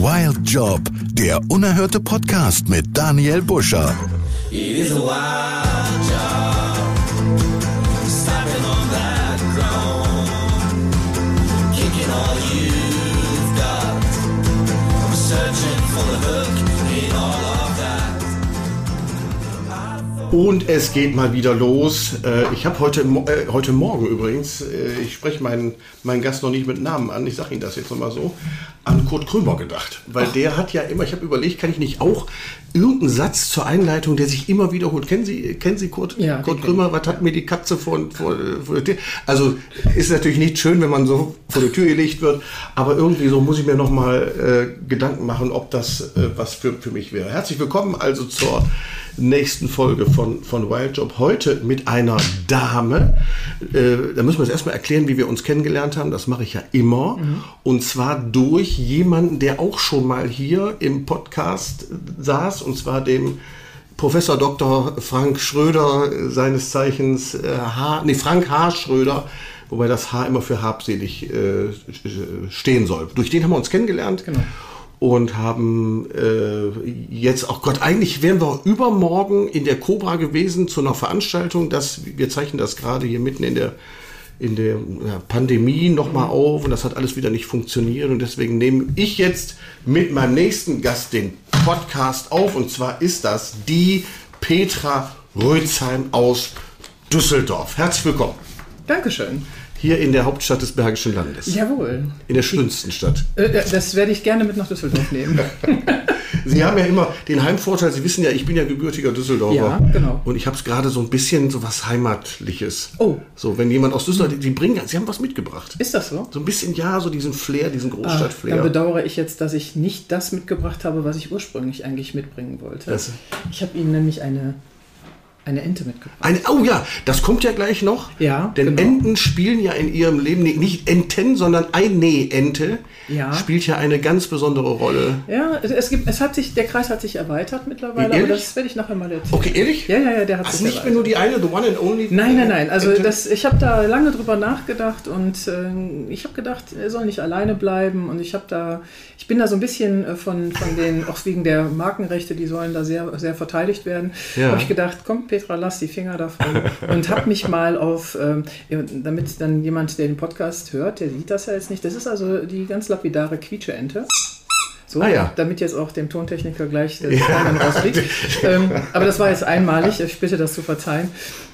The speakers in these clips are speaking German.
Wild Job, der unerhörte Podcast mit Daniel Buscher. It is wild Und es geht mal wieder los. Äh, Ich habe heute, äh, heute Morgen übrigens, äh, ich spreche meinen, meinen Gast noch nicht mit Namen an, ich sage Ihnen das jetzt nochmal so, an Kurt Krömer gedacht. Weil der hat ja immer, ich habe überlegt, kann ich nicht auch irgendeinen Satz zur Einleitung, der sich immer wiederholt. Kennen Sie, kennen Sie Kurt, Ja, Kurt Krömer? Was hat mir die Katze vor, vor, vor der Tür? Also ist natürlich nicht schön, wenn man so vor die Tür gelegt wird, aber irgendwie so muss ich mir nochmal äh, Gedanken machen, ob das äh, was für, für mich wäre. Herzlich willkommen also zur nächsten Folge von, von Wild Job. Heute mit einer Dame. Äh, da müssen wir es erstmal erklären, wie wir uns kennengelernt haben. Das mache ich ja immer. Und zwar durch jemanden, der auch schon mal hier im Podcast saß, und zwar dem Professor Dr. Frank Schröder, äh, seines Zeichens äh, H, nee, Frank H. Schröder, wobei das H immer für habselig äh, stehen soll. Durch den haben wir uns kennengelernt. Genau. Und haben äh, jetzt, auch Gott, eigentlich wären wir übermorgen in der Cobra gewesen zu einer Veranstaltung. Das, wir zeichnen das gerade hier mitten in der, in der ja, Pandemie nochmal auf und das hat alles wieder nicht funktioniert. Und deswegen nehme ich jetzt mit meinem nächsten Gast den Podcast auf. Und zwar ist das die Petra Rötzheim aus Düsseldorf. Herzlich willkommen. Dankeschön. Hier in der Hauptstadt des Bergischen Landes. Jawohl. In der schönsten Stadt. Äh, Das werde ich gerne mit nach Düsseldorf nehmen. Sie haben ja immer den Heimvorteil, Sie wissen ja, ich bin ja gebürtiger Düsseldorfer. Ja, genau. Und ich habe es gerade so ein bisschen so was Heimatliches. Oh. So, wenn jemand aus Düsseldorf, die bringen, Sie haben was mitgebracht. Ist das so? So ein bisschen, ja, so diesen Flair, diesen Ah, Großstadtflair. dann bedauere ich jetzt, dass ich nicht das mitgebracht habe, was ich ursprünglich eigentlich mitbringen wollte. Was? Ich habe Ihnen nämlich eine, eine Ente mitgebracht. Eine, oh ja, das kommt ja gleich noch. Ja, Denn genau. Enten spielen ja in ihrem Leben, nee, nicht Enten, sondern eine Ente Ja. spielt ja eine ganz besondere Rolle. Ja, es, gibt, es hat sich, der Kreis hat sich erweitert mittlerweile, Ehrlich? aber das werde ich nachher mal erzählen. Okay, ehrlich? Ja, ja, ja, der hat Ach, sich nicht erweitert. nur die eine, the one and only? Nein, nein, nein. Also Ente? das, ich habe da lange drüber nachgedacht und äh, ich habe gedacht, er soll nicht alleine bleiben und ich habe da, ich bin da so ein bisschen äh, von, von den, auch wegen der Markenrechte, die sollen da sehr, sehr verteidigt werden, Ja. habe ich gedacht, komm Petra, lass die Finger davon und habe mich mal auf, ähm, ja, damit dann jemand, der den Podcast hört, der sieht das ja jetzt nicht, das ist also die ganz lapidare Quietsche-Ente. So, Ah ja. damit jetzt auch dem Tontechniker gleich der Zahn rausfliegt. ähm, aber das war jetzt einmalig, ich bitte das zu verzeihen.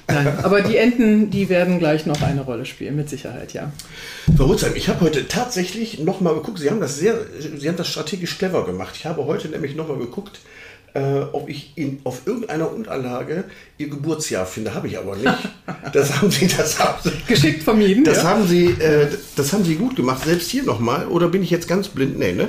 Nein, aber die Enten, die werden gleich noch eine Rolle spielen, mit Sicherheit, ja. Frau Rutzheim, ich habe heute tatsächlich nochmal geguckt, Sie haben das sehr, Sie haben das strategisch clever gemacht. Ich habe heute nämlich nochmal geguckt, äh, ob ich in, auf irgendeiner Unterlage Ihr Geburtsjahr finde. Habe ich aber nicht. Das haben Sie, das haben Sie, Geschickt vermieden. das ja. haben Sie, äh, das haben Sie gut gemacht. Selbst hier nochmal. Oder bin ich jetzt ganz blind? Nee, ne?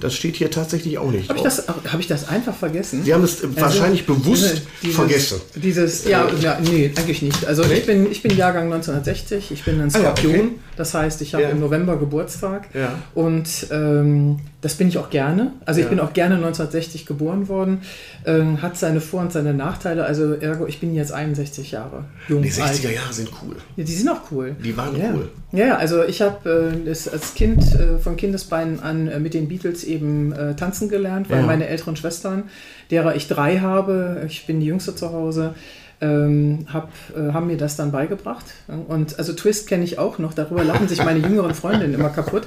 Das steht hier tatsächlich auch nicht Habe ich, das- hab ich das einfach vergessen? Sie haben es äh, wahrscheinlich bewusst dieses, vergessen. Dieses, ja, ja, nee, eigentlich nicht. Also ich bin, ich bin Jahrgang 1960, ich bin ein Ah ja, Skorpion. okay. Das heißt, ich habe Ja. im November Geburtstag. Ja. Und ähm, das bin ich auch gerne. Also ich Ja. bin auch gerne 1960 geboren worden. Ähm, hat seine Vor- und seine Nachteile. Also ergo, ich bin jetzt 61 Jahre jung. Die 60er alt. Jahre sind cool. Ja, die sind auch cool. Die waren ja. cool. Ja, also ich habe äh, als Kind äh, von Kindesbeinen an äh, mit den Beatles eben äh, tanzen gelernt, weil meine älteren Schwestern, derer ich drei habe, ich bin die Jüngste zu Hause, ähm, hab, äh, haben mir das dann beigebracht. Und also Twist kenne ich auch noch, darüber lachen sich meine jüngeren Freundinnen immer kaputt,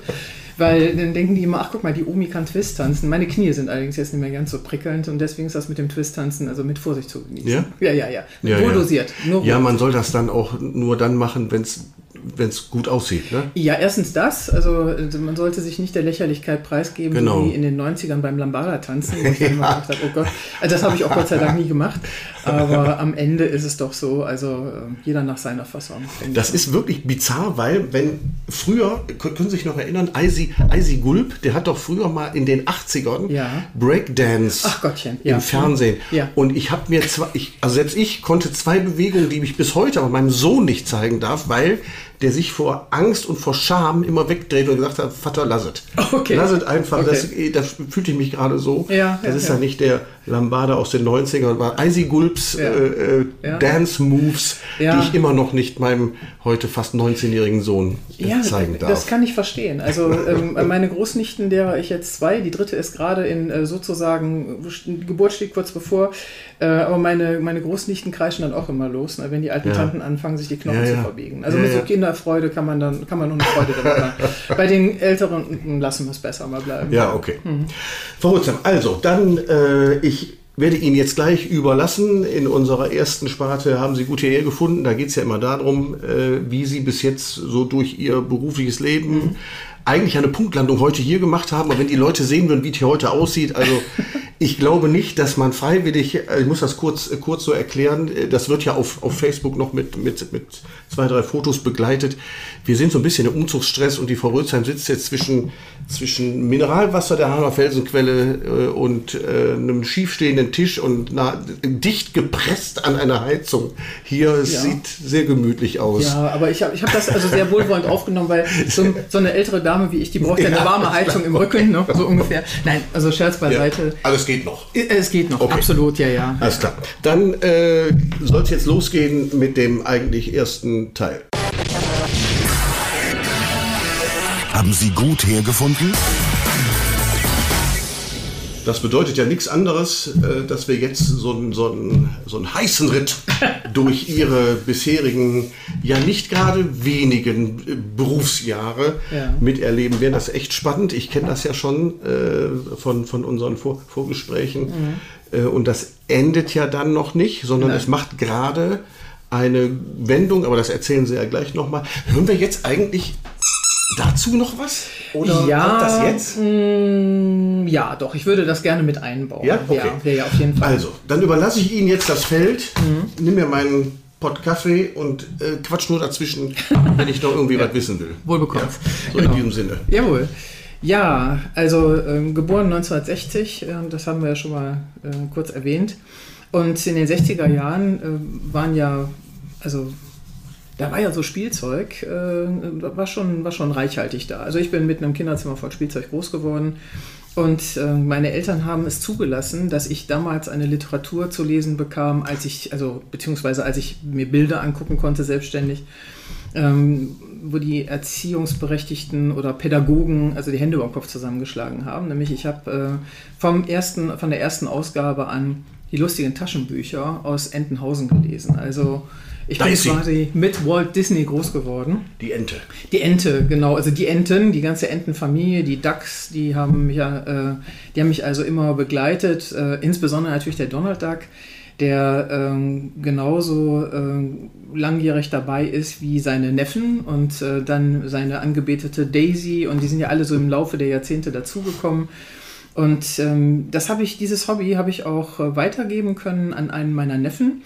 weil dann denken die immer, ach guck mal, die Omi kann Twist tanzen. Meine Knie sind allerdings jetzt nicht mehr ganz so prickelnd und deswegen ist das mit dem Twist tanzen also mit Vorsicht zu genießen. Ja? Ja, ja, ja. Ja, ja. dosiert. Nur Ja, man soll das dann auch nur dann machen, wenn es gut aussieht. Ne? Ja, erstens das. Also also man sollte sich nicht der Lächerlichkeit preisgeben, Genau. wie in den 90ern beim Lambada-Tanzen. wo ich dann immer gedacht habe, oh Gott, also das habe ich auch Gott sei Dank nie gemacht. Aber am Ende ist es doch so, also äh, jeder nach seiner Fassung. Das ist wirklich bizarr, weil wenn früher, können Sie sich noch erinnern, Eisi, Eisi Gulb, der hat doch früher mal in den 80ern Ja. Breakdance Gottchen, im ja. Fernsehen. Ja. Und ich habe mir zwei, ich, also selbst ich konnte zwei Bewegungen, die ich bis heute aber meinem Sohn nicht zeigen darf, weil der sich vor Angst und vor Scham immer wegdreht und gesagt hat, Vater, lass es. Okay. Lass es einfach. Okay. Das, das fühlte ich mich gerade so. Ja, das ja, ist ja. ja nicht der Lambada aus den 90ern, war Icy Gulps Ja. äh, äh, Ja. Dance Moves, Ja. die ich immer noch nicht meinem heute fast 19-jährigen Sohn äh, zeigen darf. das kann ich verstehen. Also ähm, meine Großnichten, derer ich jetzt zwei, die dritte ist gerade in äh, sozusagen, Geburt steht kurz bevor, äh, aber meine, meine Großnichten kreischen dann auch immer los, ne, wenn die alten. Tanten anfangen, sich die Knochen zu verbiegen. Also mit so. Kinderfreude kann man dann, kann man nur eine Freude damit haben. Bei den Älteren lassen wir es besser mal bleiben. Ja, okay. Mhm. Frau Hutzam, also, dann, äh, ich werde Ihnen jetzt gleich überlassen. In unserer ersten Sparte haben Sie gut hierher gefunden. Da geht es ja immer darum, äh, wie Sie bis jetzt so durch Ihr berufliches Leben Mhm. eigentlich eine Punktlandung heute hier gemacht haben. Aber wenn die Leute sehen würden, wie es hier heute aussieht, also ich glaube nicht, dass man freiwillig, äh, ich muss das kurz, äh, kurz so erklären, äh, das wird ja auf, auf Facebook noch mit, mit, mit zwei, drei Fotos begleitet. Wir sind so ein bisschen im Umzugsstress und die Frau Rötzheim sitzt jetzt zwischen, zwischen Mineralwasser der Hammer Felsenquelle und einem schiefstehenden Tisch und na, dicht gepresst an einer Heizung. Hier, es Ja. sieht sehr gemütlich aus. Ja, aber ich habe ich hab das also sehr wohlwollend aufgenommen, weil so, so eine ältere Dame wie ich, die braucht ja eine Ja. warme Heizung im Rücken, ne? so ungefähr. Nein, also Scherz beiseite. Aber es geht noch. Äh, Es geht noch, Okay. absolut, ja, ja. Alles klar. Dann äh, soll es jetzt losgehen mit dem eigentlich ersten Teil. Haben Sie gut hergefunden? Das bedeutet ja nichts anderes, äh, dass wir jetzt so einen, so, einen, so einen heißen Ritt durch Ihre bisherigen, ja nicht gerade wenigen Berufsjahre Ja. miterleben werden. Das ist echt spannend. Ich kenne das ja schon äh, von, von unseren Vor Vorgesprächen. Äh, und das endet ja dann noch nicht, sondern Nein. es macht gerade eine Wendung, aber das erzählen Sie ja gleich nochmal. Hören wir jetzt eigentlich dazu noch was? Oder Ja, kommt das jetzt? Mm, ja, doch, ich würde das gerne mit einbauen. Ja? Okay. ja, ja, auf jeden Fall. Also, dann überlasse ich Ihnen jetzt das Feld, Mhm. nimm mir meinen Pott Kaffee und äh, quatsch nur dazwischen, wenn ich noch irgendwie was wissen will. Wohl bekommen. Ja, so Genau. in diesem Sinne. Jawohl. Ja, also ähm, geboren 1960, äh, das haben wir ja schon mal äh, kurz erwähnt. Und in den 60er Jahren äh, waren ja, also da war ja so Spielzeug, äh, war, schon, war schon reichhaltig da. Also ich bin mit einem Kinderzimmer voll Spielzeug groß geworden. Und äh, meine Eltern haben es zugelassen, dass ich damals eine Literatur zu lesen bekam, als ich, also beziehungsweise als ich mir Bilder angucken konnte, selbstständig, ähm, wo die Erziehungsberechtigten oder Pädagogen also die Hände über den Kopf zusammengeschlagen haben. Nämlich ich habe äh, von der ersten Ausgabe an die lustigen Taschenbücher aus Entenhausen gelesen. Also ich Da bin quasi mit Walt Disney groß geworden. Die Ente. Die Ente, genau. Also die Enten, die ganze Entenfamilie, die Ducks, die haben mich ja, äh, die haben mich also immer begleitet. Äh, insbesondere natürlich der Donald Duck, der ähm, genauso äh, langjährig dabei ist wie seine Neffen und äh, dann seine angebetete Daisy. Und die sind ja alle so im Laufe der Jahrzehnte dazugekommen. Und ähm, das habe ich, dieses Hobby habe ich auch äh, weitergeben können an einen meiner Neffen.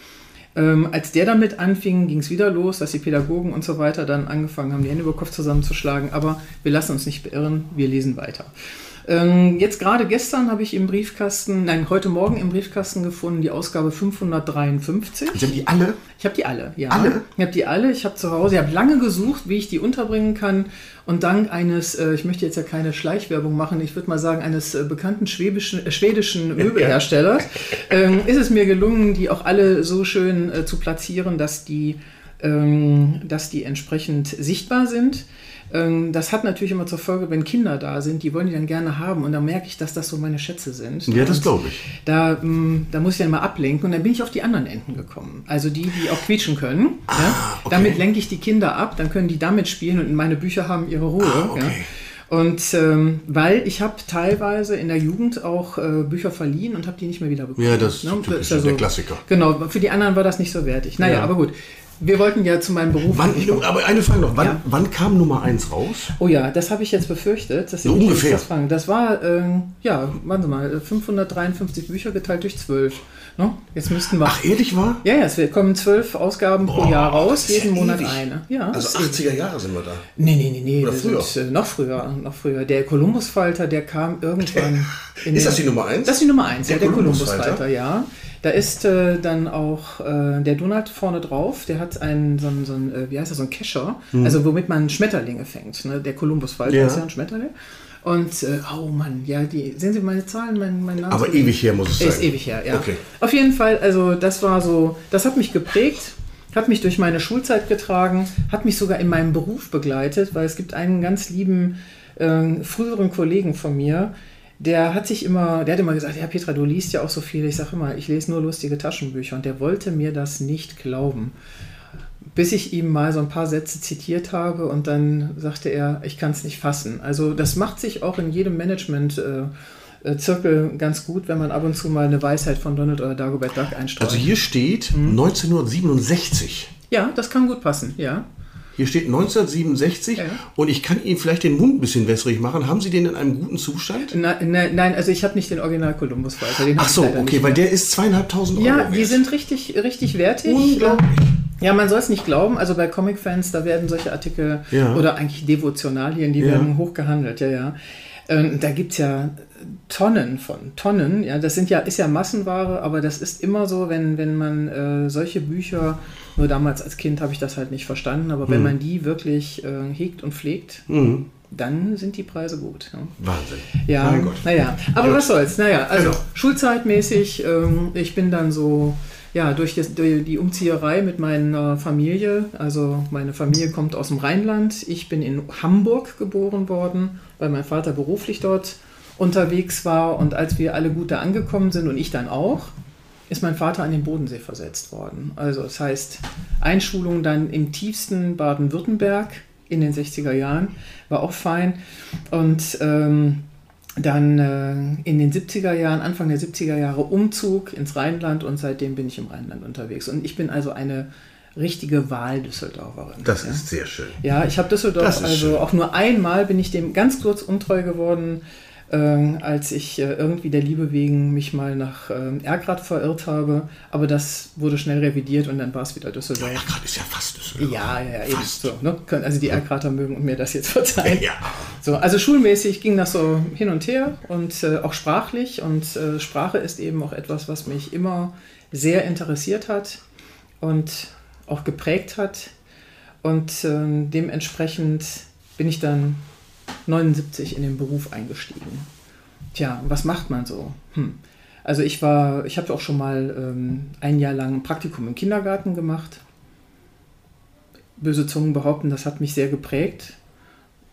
Ähm, als der damit anfing, ging es wieder los, dass die Pädagogen und so weiter dann angefangen haben, die Hände über den Kopf zusammenzuschlagen. Aber wir lassen uns nicht beirren, wir lesen weiter. Ähm, jetzt gerade gestern habe ich im Briefkasten, nein, heute Morgen im Briefkasten gefunden, die Ausgabe 553. Sie haben die alle? Ich habe die alle, ja. Alle? Ich habe die alle. Ich habe zu Hause, ich habe lange gesucht, wie ich die unterbringen kann. Und dank eines, äh, ich möchte jetzt ja keine Schleichwerbung machen, ich würde mal sagen, eines äh, bekannten schwäbischen, äh, schwedischen Möbelherstellers, ähm, ist es mir gelungen, die auch alle so schön äh, zu platzieren, dass die, ähm, dass die entsprechend sichtbar sind. Ähm, Das hat natürlich immer zur Folge, wenn Kinder da sind, die wollen die dann gerne haben und dann merke ich, dass das so meine Schätze sind. Ja, das glaube ich. Da, ähm, da muss ich dann mal ablenken und dann bin ich auf die anderen Enten gekommen. Also die, die auch quietschen können. ja? Ah, okay. Damit lenke ich die Kinder ab, dann können die damit spielen und meine Bücher haben ihre Ruhe. Ah, okay. ja? Und ähm, weil ich habe teilweise in der Jugend auch äh, Bücher verliehen und habe die nicht mehr wieder bekommen. Ja, das ist Ne? typisch, ja der Klassiker. Genau, für die anderen war das nicht so wertig. Naja, Ja. aber gut. Wir wollten ja zu meinem Beruf. Wann, aber eine Frage noch. Wann, Ja. wann kam Nummer 1 raus? Oh ja, das habe ich jetzt befürchtet. Dass So ungefähr. Das, fragen. das war, ähm, ja, warten Sie mal, 553 Bücher geteilt durch 12. Ne? Jetzt müssten wir. Ach, ehrlich war? ja, ja, es kommen zwölf Ausgaben pro Boah, Jahr raus, ist ja jeden Monat ewig. eine. Ja, Also das ist- 80er Jahre sind wir da. Nee, nee, nee, nee. Oder früher? Sind, äh, noch früher, noch früher. Der Kolumbusfalter, der kam irgendwann. In Ist das die Nummer eins? Das ist die Nummer eins, Der ja, der? Columbus-Falter, ja. Da ist äh, dann auch äh, der Donald vorne drauf, der hat einen, so einen, so einen äh, wie heißt das, so einen Kescher, also womit man Schmetterlinge fängt. Ne? Der Columbus-Falter Mhm. Ja. ist ja ein Schmetterling. Und, äh, oh Mann, ja, die, sehen Sie meine Zahlen, mein, mein Name? Aber ewig her muss es sein. Ist ewig her, ja. Okay. Auf jeden Fall, also das war so, das hat mich geprägt, hat mich durch meine Schulzeit getragen, hat mich sogar in meinem Beruf begleitet, weil es gibt einen ganz lieben äh, früheren Kollegen von mir, der hat sich immer, der hat immer gesagt, ja Petra, du liest ja auch so viel. Ich sage immer, ich lese nur lustige Taschenbücher und der wollte mir das nicht glauben. Bis ich ihm mal so ein paar Sätze zitiert habe und dann sagte er, ich kann es nicht fassen. Also das macht sich auch in jedem Management äh, äh, Zirkel ganz gut, wenn man ab und zu mal eine Weisheit von Donald oder Dagobert Duck einstreut. Also hier steht Mhm. 1967. ja, das kann gut passen, ja. Hier steht 1967 Ja. und ich kann Ihnen vielleicht den Mund ein bisschen wässrig machen. Haben Sie den in einem guten Zustand? Nein, nein, nein also ich habe nicht den Original Columbus Falter. Den hab Ach so, okay, weil der ist zweieinhalbtausend Euro Ja, wert. die sind richtig, richtig wertig. Unglaublich. Ja, man soll es nicht glauben. Also bei Comic-Fans, da werden solche Artikel Ja. oder eigentlich Devotionalien, die Ja. werden hoch gehandelt, ja, ja. Ähm, da gibt es ja Tonnen von, Tonnen. Ja, das sind ja, ist ja Massenware, aber das ist immer so, wenn, wenn man äh, solche Bücher, nur damals als Kind habe ich das halt nicht verstanden, aber Hm. wenn man die wirklich äh, hegt und pflegt, Mhm. dann sind die Preise gut. Ja. Wahnsinn. Ja, Mein Gott. naja, aber Gut. was soll's. Naja, also Genau. schulzeitmäßig, ähm, ich bin dann so, ja, durch, das, durch die Umzieherei mit meiner Familie, also meine Familie kommt aus dem Rheinland, ich bin in Hamburg geboren worden, weil mein Vater beruflich dort unterwegs war und als wir alle gut da angekommen sind und ich dann auch, ist mein Vater an den Bodensee versetzt worden. Also das heißt, Einschulung dann im tiefsten Baden-Württemberg in den 60er Jahren, war auch fein. Und ähm, dann äh, in den 70er Jahren, Anfang der 70er Jahre Umzug ins Rheinland und seitdem bin ich im Rheinland unterwegs. Und ich bin also eine richtige Wahl-Düsseldorferin. Das ja. ist sehr schön. Ja, ich habe Düsseldorf, also schön. auch nur einmal bin ich dem ganz kurz untreu geworden, äh, als ich äh, irgendwie der Liebe wegen mich mal nach äh, Erkrath verirrt habe. Aber das wurde schnell revidiert und dann war es wieder Düsseldorf. Ja, gerade ist ja fast Düsseldorf. Ja, ja, ja, eben Fast. so. Ne? Also die Erkrather mögen mir das jetzt verzeihen. Ja. So, also schulmäßig ging das so hin und her und äh, auch sprachlich. Und äh, Sprache ist eben auch etwas, was mich immer sehr interessiert hat und auch geprägt hat. Und ähm, dementsprechend bin ich dann 79 in den Beruf eingestiegen. Tja, was macht man so? Hm. Also ich war, ich habe auch schon mal ähm, ein Jahr lang ein Praktikum im Kindergarten gemacht. Böse Zungen behaupten, das hat mich sehr geprägt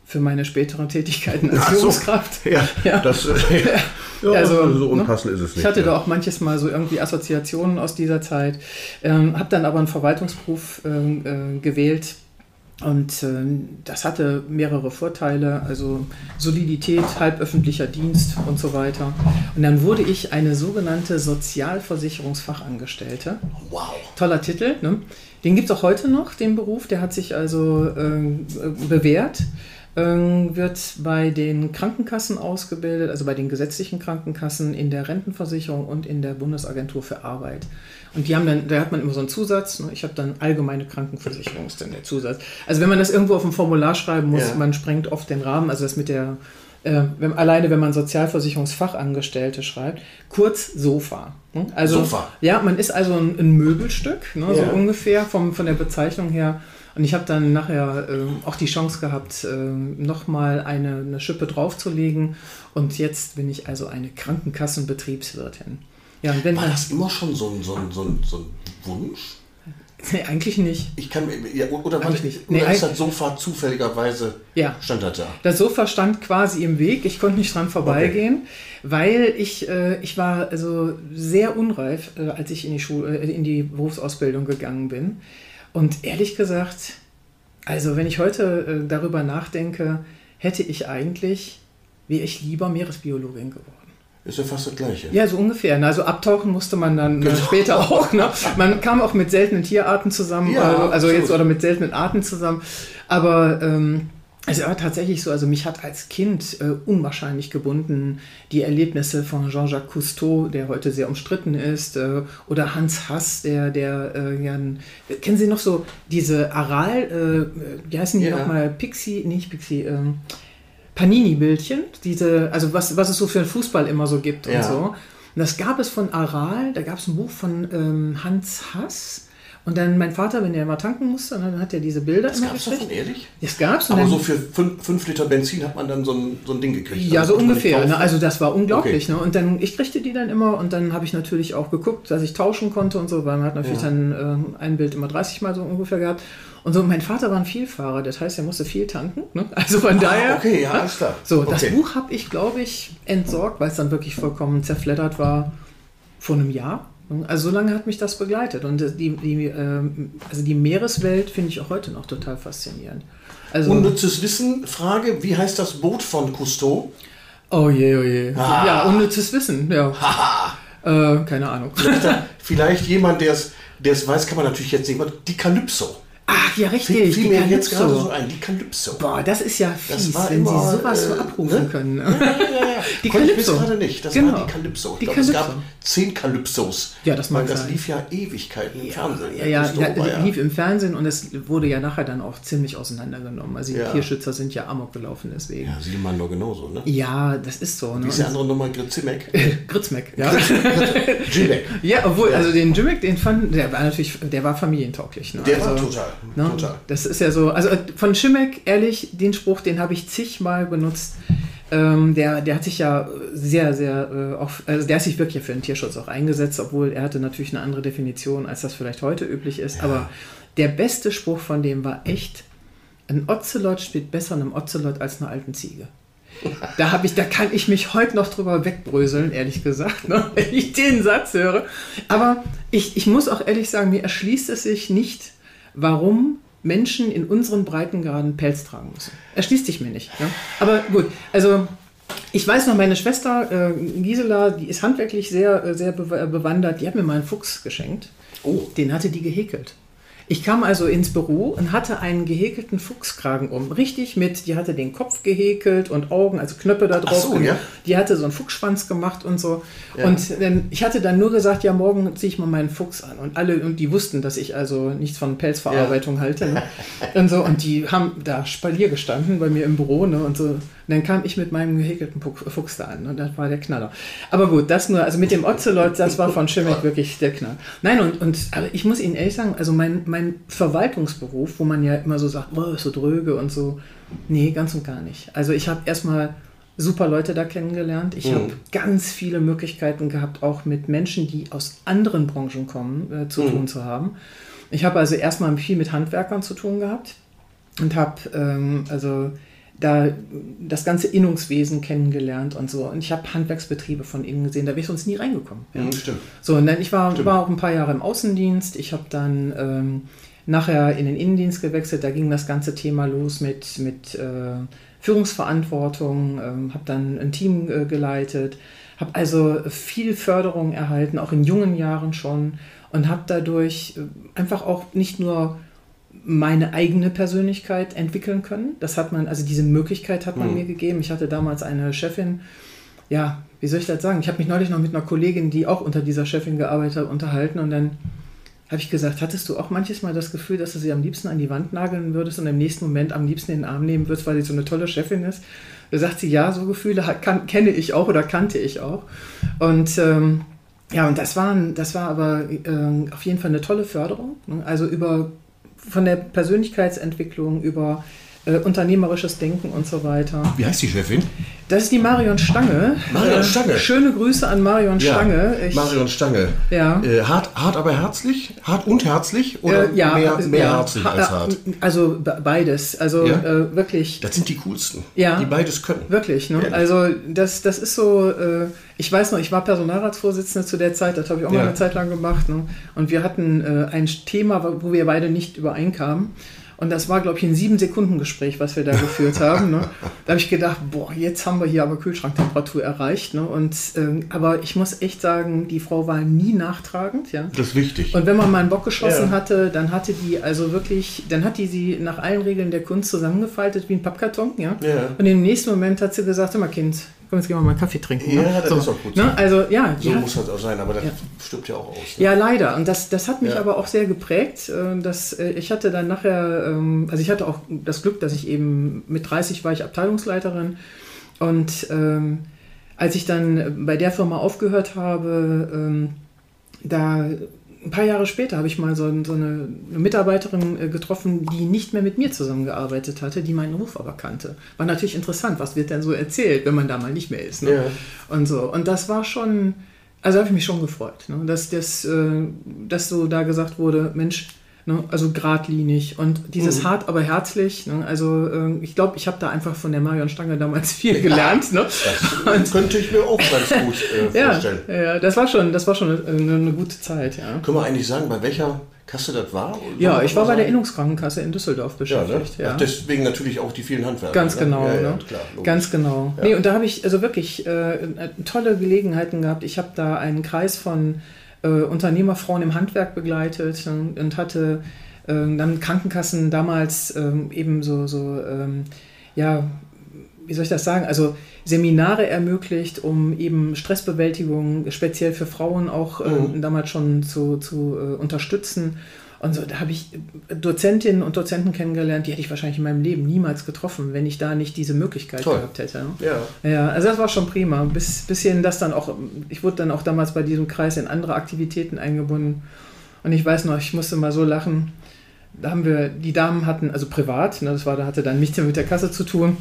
für meine späteren Tätigkeiten als so. Führungskraft. Ja, Ja. das äh, ja, Also, so ne? unpassend ist es nicht. Ich hatte ja. da auch manches Mal so irgendwie Assoziationen aus dieser Zeit, ähm, habe dann aber einen Verwaltungsberuf ähm, äh, gewählt und ähm, das hatte mehrere Vorteile, also Solidität, halböffentlicher Dienst und so weiter. Und dann wurde ich eine sogenannte Sozialversicherungsfachangestellte. Wow. Toller Titel. Ne? Den gibt es auch heute noch, den Beruf. Der hat sich also äh, bewährt. Ähm, wird bei den Krankenkassen ausgebildet, also bei den gesetzlichen Krankenkassen, in der Rentenversicherung und in der Bundesagentur für Arbeit. Und die haben dann, da hat man immer so einen Zusatz. Ne? Ich habe dann allgemeine Krankenversicherung ist dann der Zusatz. Also wenn man das irgendwo auf dem Formular schreiben muss, Ja. man sprengt oft den Rahmen. Also das mit der äh, wenn, alleine wenn man Sozialversicherungsfachangestellte schreibt, kurz Sofa. ne? Also, Sofa. Ja, man ist also ein, ein Möbelstück, ne, so Ja. ungefähr vom, von der Bezeichnung her. Und ich habe dann nachher ähm, auch die Chance gehabt, ähm, nochmal eine, eine Schippe draufzulegen. Und jetzt bin ich also eine Krankenkassenbetriebswirtin. Ja, und wenn War das immer schon so ein, so ein, so ein, so ein Wunsch? nee, eigentlich nicht. Ich kann mir, ja, oder, war, Eigentlich nicht. oder Nee, ist das Sofa zufälligerweise, Ja. stand das da? Das Sofa stand quasi im Weg. Ich konnte nicht dran vorbeigehen, weil ich, äh, ich war also sehr unreif, äh, als ich in die, Schule, äh, in die Berufsausbildung gegangen bin. Und ehrlich gesagt, also wenn ich heute äh, darüber nachdenke, hätte ich eigentlich, wäre ich lieber Meeresbiologin geworden. Ist ja fast das Gleiche. Ja, so ungefähr. Also abtauchen musste man dann äh, Genau. später auch. Ne? Man kam auch mit seltenen Tierarten zusammen, Ja, also, also jetzt oder mit seltenen Arten zusammen. Aber ähm, es war tatsächlich so, also mich hat als Kind äh, unwahrscheinlich gebunden die Erlebnisse von Jean-Jacques Cousteau, der heute sehr umstritten ist, äh, oder Hans Hass, der, der äh, ja, kennen Sie noch so diese Aral, äh, wie heißen die Ja. nochmal? Pixie, nicht Pixie, ähm, Panini-Bildchen, diese, also was, was es so für den Fußball immer so gibt Ja. und so. Und das gab es von Aral, da gab es ein Buch von ähm, Hans Hass. Und dann mein Vater, wenn er mal tanken musste, dann hat er diese Bilder Das immer gab's gekriegt. davon, ehrlich? Das gab's. und Aber so für 5 Liter Benzin hat man dann so ein, so ein Ding gekriegt. ja, Das so ungefähr. Ne? Also das war unglaublich. Okay. Ne? Und dann, ich kriegte die dann immer und dann habe ich natürlich auch geguckt, dass ich tauschen konnte und so, weil man hat natürlich Ja. dann ähm, ein Bild immer 30 Mal so ungefähr gehabt. Und so, mein Vater war ein Vielfahrer, das heißt, er musste viel tanken. Ne? Also von daher. Ah, okay, ja, ne? alles klar. So, das Okay. Buch habe ich, glaube ich, entsorgt, weil es dann wirklich vollkommen zerfleddert war vor einem Jahr. Also so lange hat mich das begleitet. Und die, die, ähm, also die Meereswelt finde ich auch heute noch total faszinierend. Also, Unnützes Wissen, Frage, wie heißt das Boot von Cousteau? Oh je, oh je. Ah. Ja, unnützes Wissen, ja. äh, keine Ahnung. Vielleicht jemand, der es weiß, kann man natürlich jetzt nicht. Die Calypso. Ach ja, richtig. fiel die mir jetzt gerade so ein. Die Calypso. Boah, das ist ja Das fies, war wenn immer, sie sowas so äh, abrufen ne? können. Ja, ja, ja. Die Konnte ich bis Calypso. gerade nicht. Das Genau. war die Calypso. Ich Die glaube, es Calypso. gab zehn Calypsos. Ja, das mag Weil das sein. lief ja Ewigkeiten im Fernsehen. Ja, ja, ja, es lief im Fernsehen und es wurde ja nachher dann auch ziemlich auseinandergenommen. Also die. Tierschützer sind ja amok gelaufen deswegen. ja, Siedemann doch genauso, ne? Ja, das ist so. Ne? Wie ist der andere nochmal? Gritzimek? Gritzmeck, ja. Jimek. ja, obwohl, also den Jimmick, den fand, der war natürlich, der war familientauglich. Ne? Der also, war total. Ne? Total. Das ist ja so, also äh, von Schimek, ehrlich, den Spruch, den habe ich zigmal benutzt. Ähm, der, der hat sich ja sehr, sehr, äh, auch, also der hat sich wirklich für den Tierschutz auch eingesetzt, obwohl er hatte natürlich eine andere Definition, als das vielleicht heute üblich ist. Aber der beste Spruch von dem war echt, ein Ocelot spielt besser einem Ocelot als einer alten Ziege. Da habe ich, da kann ich mich heute noch drüber wegbröseln, ehrlich gesagt, ne, wenn ich den Satz höre. Aber ich, ich muss auch ehrlich sagen, mir erschließt es sich nicht, warum Menschen in unseren Breitengraden Pelz tragen müssen. Erschließt sich mir nicht. Ne? Aber gut, also ich weiß noch, meine Schwester äh, Gisela, die ist handwerklich sehr, äh, sehr bew- bewandert, die hat mir mal einen Fuchs geschenkt. Oh. Den hatte die gehäkelt. Ich kam also ins Büro und hatte einen gehäkelten Fuchskragen um. Richtig mit, die hatte den Kopf gehäkelt und Augen, also Knöpfe da drauf. so, ja. Die hatte so einen Fuchsschwanz gemacht und so. Ja. Und dann, ich hatte dann nur gesagt, ja, morgen ziehe ich mal meinen Fuchs an. Und alle, und die wussten, dass ich also nichts von Pelzverarbeitung halte. Ne? Und so, und die haben da Spalier gestanden bei mir im Büro, ne? Und so. Und dann kam ich mit meinem gehäkelten Fuchs da an. Und das war der Knaller. Aber gut, das nur, also mit dem Ocelot, das war von Schimmick wirklich der Knall. Nein, und, und aber ich muss Ihnen ehrlich sagen, also mein, mein Verwaltungsberuf, wo man ja immer so sagt, oh, ist so dröge und so, nee, ganz und gar nicht. Also ich habe erstmal super Leute da kennengelernt. Ich habe ganz viele Möglichkeiten gehabt, auch mit Menschen, die aus anderen Branchen kommen, äh, zu tun zu haben. Ich habe also erstmal viel mit Handwerkern zu tun gehabt und habe ähm, also da das ganze Innungswesen kennengelernt und so. Und ich habe Handwerksbetriebe von innen gesehen, da wäre ich sonst nie reingekommen. Ja. Mhm, stimmt. So, und dann ich war, war auch ein paar Jahre im Außendienst. Ich habe dann ähm, nachher in den Innendienst gewechselt. Da ging das ganze Thema los mit, mit äh, Führungsverantwortung, ähm, habe dann ein Team äh, geleitet, habe also viel Förderung erhalten, auch in jungen Jahren schon und habe dadurch äh, einfach auch nicht nur meine eigene Persönlichkeit entwickeln können. Das hat man, also diese Möglichkeit hat man mir gegeben. Ich hatte damals eine Chefin, ja, wie soll ich das sagen? Ich habe mich neulich noch mit einer Kollegin, die auch unter dieser Chefin gearbeitet hat, unterhalten und dann habe ich gesagt, hattest du auch manches Mal das Gefühl, dass du sie am liebsten an die Wand nageln würdest und im nächsten Moment am liebsten in den Arm nehmen würdest, weil sie so eine tolle Chefin ist? Da sagt sie, ja, so Gefühle kann, kenne ich auch oder kannte ich auch. Und ähm, ja, und das, waren, das war aber ähm, auf jeden Fall eine tolle Förderung. ne? Also über von der Persönlichkeitsentwicklung über äh, unternehmerisches Denken und so weiter. Wie heißt die Chefin? Das ist die Marion Stange. Marion Äh, Stange. Schöne Grüße an Marion Stange. Ich, Marion Stange. Ja. Äh, hart, hart, aber herzlich? Hart und herzlich? Oder äh, ja, mehr, mehr ja, herzlich als äh, hart? Also be- beides. Also Ja? äh, wirklich. Das sind die coolsten. Ja. Die beides können. Wirklich, ne? Also das, das ist so, äh, ich weiß noch, ich war Personalratsvorsitzende zu der Zeit, das habe ich auch Ja. mal eine Zeit lang gemacht. Ne? Und wir hatten äh, ein Thema, wo wir beide nicht übereinkamen. Und das war, glaube ich, ein Sieben-Sekunden-Gespräch, was wir da geführt haben. Ne? Da habe ich gedacht, boah, jetzt haben wir hier aber Kühlschranktemperatur erreicht. Ne? Und, ähm, aber ich muss echt sagen, die Frau war nie nachtragend. Ja? Das ist wichtig. Und wenn man mal einen Bock geschossen Ja. hatte, dann hatte die also wirklich, dann hat die sie nach allen Regeln der Kunst zusammengefaltet wie ein Pappkarton, ja. Ja. Und im nächsten Moment hat sie gesagt, mal Kind, wir jetzt gehen wir mal einen Kaffee trinken. Ja, ne? das so, ist auch gut Ne? so. Also ja, So hat- muss das auch sein, aber das Ja. stirbt ja auch aus. Ne? ja, leider. Und das, das hat mich Ja. aber auch sehr geprägt. äh, Dass, äh, ich hatte dann nachher, ähm, also ich hatte auch das Glück, dass ich eben mit 30 war ich Abteilungsleiterin. Und ähm, als ich dann bei der Firma aufgehört habe, ähm, da ein paar Jahre später habe ich mal so, so eine Mitarbeiterin äh, getroffen, die nicht mehr mit mir zusammengearbeitet hatte, die meinen Ruf aber kannte. War natürlich interessant, was wird denn so erzählt, wenn man da mal nicht mehr ist. Ne? Ja. Und so. Und das war schon, also habe ich mich schon gefreut, ne? dass, das, äh, dass so da gesagt wurde, Mensch, ne? also geradlinig und dieses hart, aber herzlich. Ne? Also äh, ich glaube, ich habe da einfach von der Marion Stange damals viel gelernt. Ne? Das könnte ich mir auch ganz gut äh, Ja, vorstellen. ja, das war schon, das war schon eine, eine gute Zeit, ja. Können wir eigentlich sagen, bei welcher Kasse das war? Ja, ich war bei der? Innungskrankenkasse in Düsseldorf Ja, ne? beschäftigt. Ja, Ach, deswegen natürlich auch die vielen Handwerker. Ganz ne? genau, ne? klar. Ganz genau. Nee, und da habe ich also wirklich äh, tolle Gelegenheiten gehabt. Ich habe da einen Kreis von äh, Unternehmerfrauen im Handwerk begleitet und, und hatte äh, dann Krankenkassen damals ähm, eben so, so ähm, ja, wie soll ich das sagen? Also Seminare ermöglicht, um eben Stressbewältigung speziell für Frauen auch äh, damals schon zu, zu äh, unterstützen. Und so, da habe ich Dozentinnen und Dozenten kennengelernt, die hätte ich wahrscheinlich in meinem Leben niemals getroffen, wenn ich da nicht diese Möglichkeit Toll. gehabt hätte. Ja. Ja, also das war schon prima. Bis, bisschen das dann auch, ich wurde dann auch damals bei diesem Kreis in andere Aktivitäten eingebunden. Und ich weiß noch, ich musste mal so lachen. Da haben wir, die Damen hatten, also privat, ne, das war, da hatte dann nichts mehr mit der Kasse zu tun,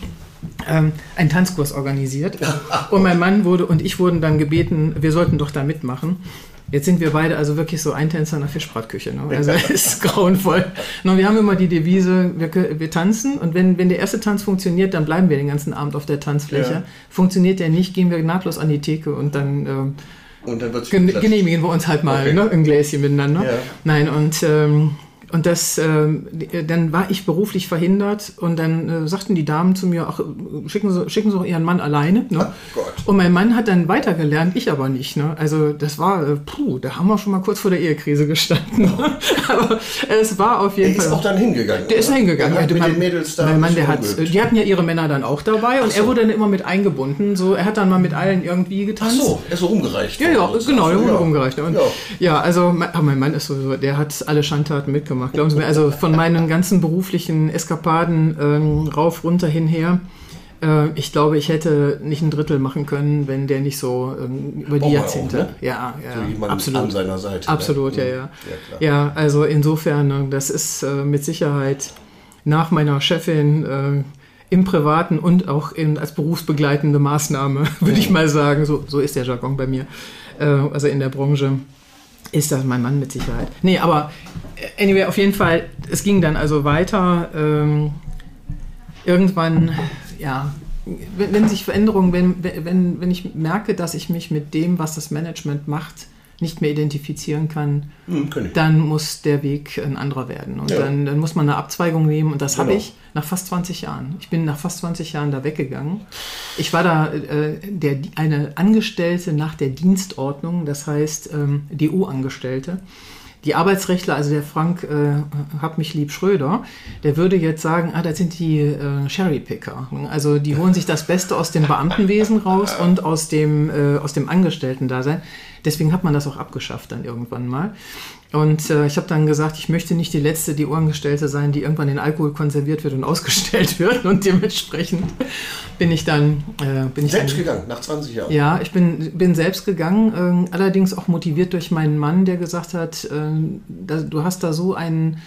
ähm, einen Tanzkurs organisiert. Und mein Mann wurde und ich wurden dann gebeten, wir sollten doch da mitmachen. Jetzt sind wir beide also wirklich so Eintänzer in der Fischbratküche. Ne? Also es ist grauenvoll. Und wir haben immer die Devise, wir, wir tanzen und wenn, wenn der erste Tanz funktioniert, dann bleiben wir den ganzen Abend auf der Tanzfläche. Ja. Funktioniert der nicht, gehen wir nahtlos an die Theke und dann ähm, Und dann gen genehmigen wir uns halt mal Okay. ne, im Gläschen miteinander. Ja. Nein, und, ähm, und das, die- dann war ich beruflich verhindert und dann äh, sagten die Damen zu mir, ach, äh, schicken Sie, schicken Sie doch Ihren Mann alleine. Ne? Gott. Und mein Mann hat dann weitergelernt, ich aber nicht. Ne? Also das war, äh, puh, da haben wir schon mal kurz vor der Ehekrise gestanden. aber es war auf jeden Der ist Fall... auch dann hingegangen. Der ist oder? hingegangen. Der hat Ja, mit den Mädels da. mein Mann, der hat, die hatten ja ihre Männer dann auch dabei und so. er wurde dann immer mit eingebunden. So, er hat dann mal mit allen irgendwie Ach getanzt. so, er ist so rumgereicht. Ja, ja, genau, der wurde Ja. rumgereicht. Und, Ja. ja. also mein, mein Mann ist sowieso, der hat alle Schandtaten mitgemacht. Glauben Sie mir, also von meinen ganzen beruflichen Eskapaden ähm, rauf, runter, hinher. Äh, ich glaube, ich hätte nicht ein Drittel machen können, wenn der nicht so ähm, über die Jahrzehnte. auch, ne? Ja, ja, So absolut. an seiner Seite. Absolut, ne? ja, ja. Ja. Ja, also insofern, ne, das ist äh, mit Sicherheit nach meiner Chefin äh, im Privaten und auch in, als berufsbegleitende Maßnahme, würde ich mal sagen. So, so ist der Jargon bei mir. Äh, also in der Branche ist das mein Mann mit Sicherheit. Nee, aber anyway, auf jeden Fall, es ging dann also weiter. Ähm, irgendwann, ja, wenn, wenn sich Veränderungen, wenn, wenn, wenn ich merke, dass ich mich mit dem, was das Management macht, nicht mehr identifizieren kann, Hm, dann muss der Weg ein anderer werden. Und Ja. dann, dann muss man eine Abzweigung nehmen. Und das habe Genau. ich nach fast 20 Jahren. Ich bin nach fast 20 Jahren da weggegangen. Ich war da äh, der, eine Angestellte nach der Dienstordnung, das heißt ähm, DU-Angestellte. Die Arbeitsrechtler, also der Frank äh, hab mich lieb Schröder, der würde jetzt sagen, ah, das sind die äh, Cherrypicker. Also die holen sich das Beste aus dem Beamtenwesen raus und aus dem, äh, aus dem Angestellten-Dasein. Deswegen hat man das auch abgeschafft dann irgendwann mal. Und äh, ich habe dann gesagt, ich möchte nicht die letzte die Ohrengestellte sein, die irgendwann in Alkohol konserviert wird und ausgestellt wird. Und dementsprechend bin ich dann, äh, bin ich Selbst dann, gegangen, nach 20 Jahren. ja, ich bin, bin selbst gegangen, äh, allerdings auch motiviert durch meinen Mann, der gesagt hat, äh, da, du hast da so einen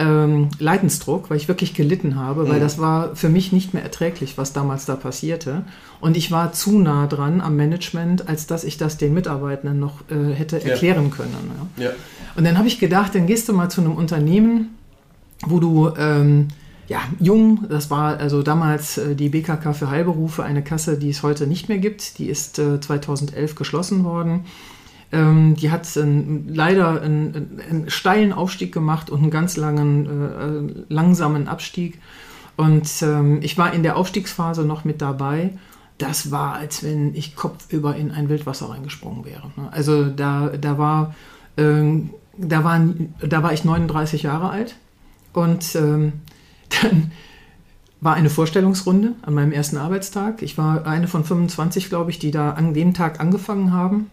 ähm, Leidensdruck, weil ich wirklich gelitten habe, weil das war für mich nicht mehr erträglich, was damals da passierte. Und ich war zu nah dran am Management, als dass ich das den Mitarbeitenden noch äh, hätte erklären können. Ja. Ja. Und dann habe ich gedacht, dann gehst du mal zu einem Unternehmen, wo du ähm, ja, jung, das war also damals äh, die BKK für Heilberufe, eine Kasse, die es heute nicht mehr gibt. Die ist äh, 2011 geschlossen worden. Ähm, die hat ähm, leider einen, einen steilen Aufstieg gemacht und einen ganz langen, äh, langsamen Abstieg. Und ähm, ich war in der Aufstiegsphase noch mit dabei. Das war, als wenn ich kopfüber in ein Wildwasser reingesprungen wäre. ne? Also da, da war, ähm, da, waren, da war ich 39 Jahre alt und ähm, dann war eine Vorstellungsrunde an meinem ersten Arbeitstag. Ich war eine von 25, glaube ich, die da an dem Tag angefangen haben.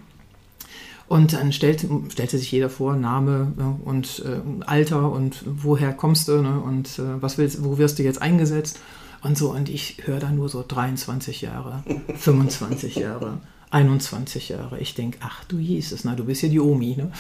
Und dann stellte, stellte sich jeder vor, Name ja, und äh, Alter und woher kommst du ne, und äh, was willst, wo wirst du jetzt eingesetzt und so. Und ich höre da nur so 23 Jahre, 25 Jahre, 21 Jahre. Ich denke, ach du Jesus, na du bist ja die Omi. Ne?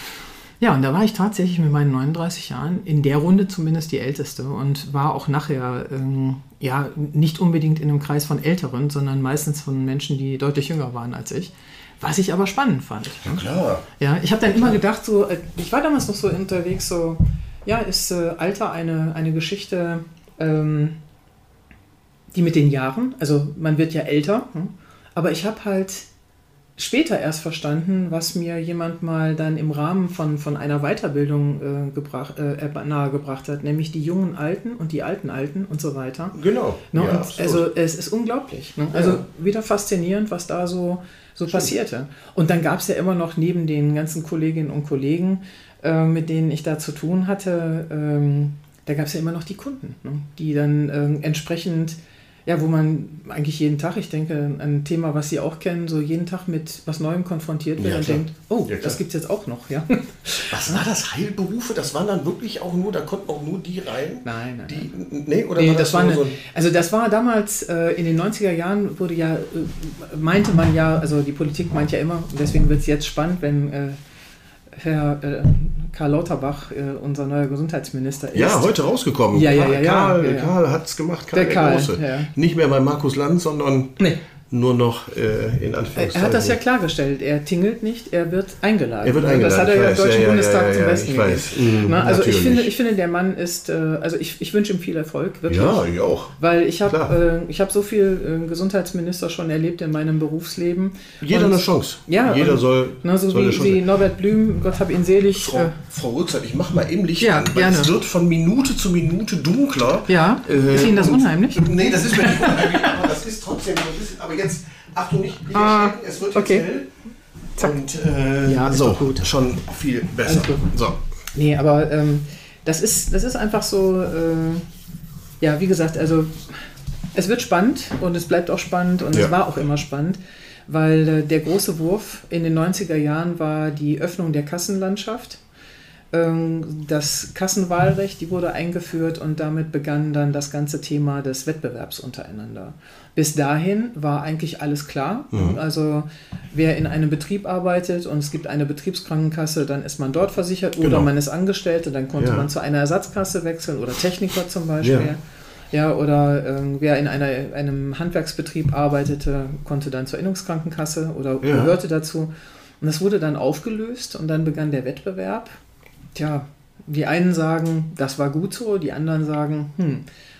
Ja, und da war ich tatsächlich mit meinen 39 Jahren in der Runde zumindest die Älteste und war auch nachher, ähm, ja, nicht unbedingt in einem Kreis von Älteren, sondern meistens von Menschen, die deutlich jünger waren als ich. Was ich aber spannend fand. Ja, klar. Ja, ich habe dann immer gedacht, so, äh, ich war damals noch so unterwegs, so, ja, ist äh, Alter eine, eine Geschichte, ähm, die mit den Jahren, also man wird ja älter, hm? aber ich habe halt später erst verstanden, was mir jemand mal dann im Rahmen von, von einer Weiterbildung äh, gebracht, äh, nahegebracht hat, nämlich die jungen Alten und die alten Alten und so weiter. Genau. Ne? Ja, also es ist unglaublich. Ne? Also Ja. wieder faszinierend, was da so, so passierte. Und dann gab es ja immer noch neben den ganzen Kolleginnen und Kollegen, äh, mit denen ich da zu tun hatte, ähm, da gab es ja immer noch die Kunden, ne? die dann ähm, entsprechend, ja, wo man eigentlich jeden Tag, ich denke, ein Thema, was Sie auch kennen, so jeden Tag mit was Neuem konfrontiert wird Ja, und klar. denkt, oh, Ja, das gibt es jetzt auch noch, ja. Was war das? Heilberufe? Das waren dann wirklich auch nur, da konnten auch nur die rein? Nein, nein, Die, nee, oder Nee, war das war nur eine, so ein. also das war damals äh, in den 90er Jahren wurde ja, äh, meinte man ja, also die Politik meint ja immer, deswegen wird es jetzt spannend, wenn äh, Herr äh, Karl Lauterbach äh, unser neuer Gesundheitsminister ist. Ja, heute rausgekommen. Ja, ja, Karl, ja, Karl, ja, ja. Karl hat es gemacht, Karl Der Karl, Große. ja. Nicht mehr bei Markus Land, sondern Nee. Nur noch äh, in Anführungszeichen. Er hat das ja klargestellt. Er tingelt nicht, er wird eingeladen. Er wird Das eingeladen, hat er ja im. Deutschen Ja, Bundestag ja, ja, zum Besten ich weiß. Mhm, Na, also ich finde, ich finde, der Mann ist, äh, also ich, ich wünsche ihm viel Erfolg, wirklich. Ja, ich auch. Weil ich habe äh, ich hab so viel äh, Gesundheitsminister schon erlebt in meinem Berufsleben. Jeder Und- eine Chance. Ja, Jeder und- soll, Na, so soll wie, wie Norbert Blüm, Gott hab ihn selig. Frau, Äh, Frau Rützert, ich mach mal eben Licht Ja, an, weil gerne. es wird von Minute zu Minute dunkler. Ja? Ist Ihnen das unheimlich? Nee, das ist mir nicht unheimlich, ist trotzdem so ein bisschen. Aber jetzt, Achtung, nicht, nicht Ah, es wird jetzt okay. hell. Zack. Und äh, Ja, so, gut. schon viel besser. So. Nee, aber ähm, das, ist, das ist einfach so, äh, ja, wie gesagt, also es wird spannend und es bleibt auch spannend und Ja. es war auch immer spannend, weil äh, der große Wurf in den 90er Jahren war die Öffnung der Kassenlandschaft. Ähm, Das Kassenwahlrecht, die wurde eingeführt und damit begann dann das ganze Thema des Wettbewerbs untereinander. Bis dahin war eigentlich alles klar. Also wer in einem Betrieb arbeitet und es gibt eine Betriebskrankenkasse, dann ist man dort versichert oder Genau. man ist Angestellte, dann konnte Ja. man zu einer Ersatzkasse wechseln oder Techniker zum Beispiel. Ja. Ja, oder ähm, wer in einer, einem Handwerksbetrieb arbeitete, konnte dann zur Innungskrankenkasse oder Ja. gehörte dazu. Und das wurde dann aufgelöst und dann begann der Wettbewerb. Tja, die einen sagen, das war gut so, die anderen sagen, hm,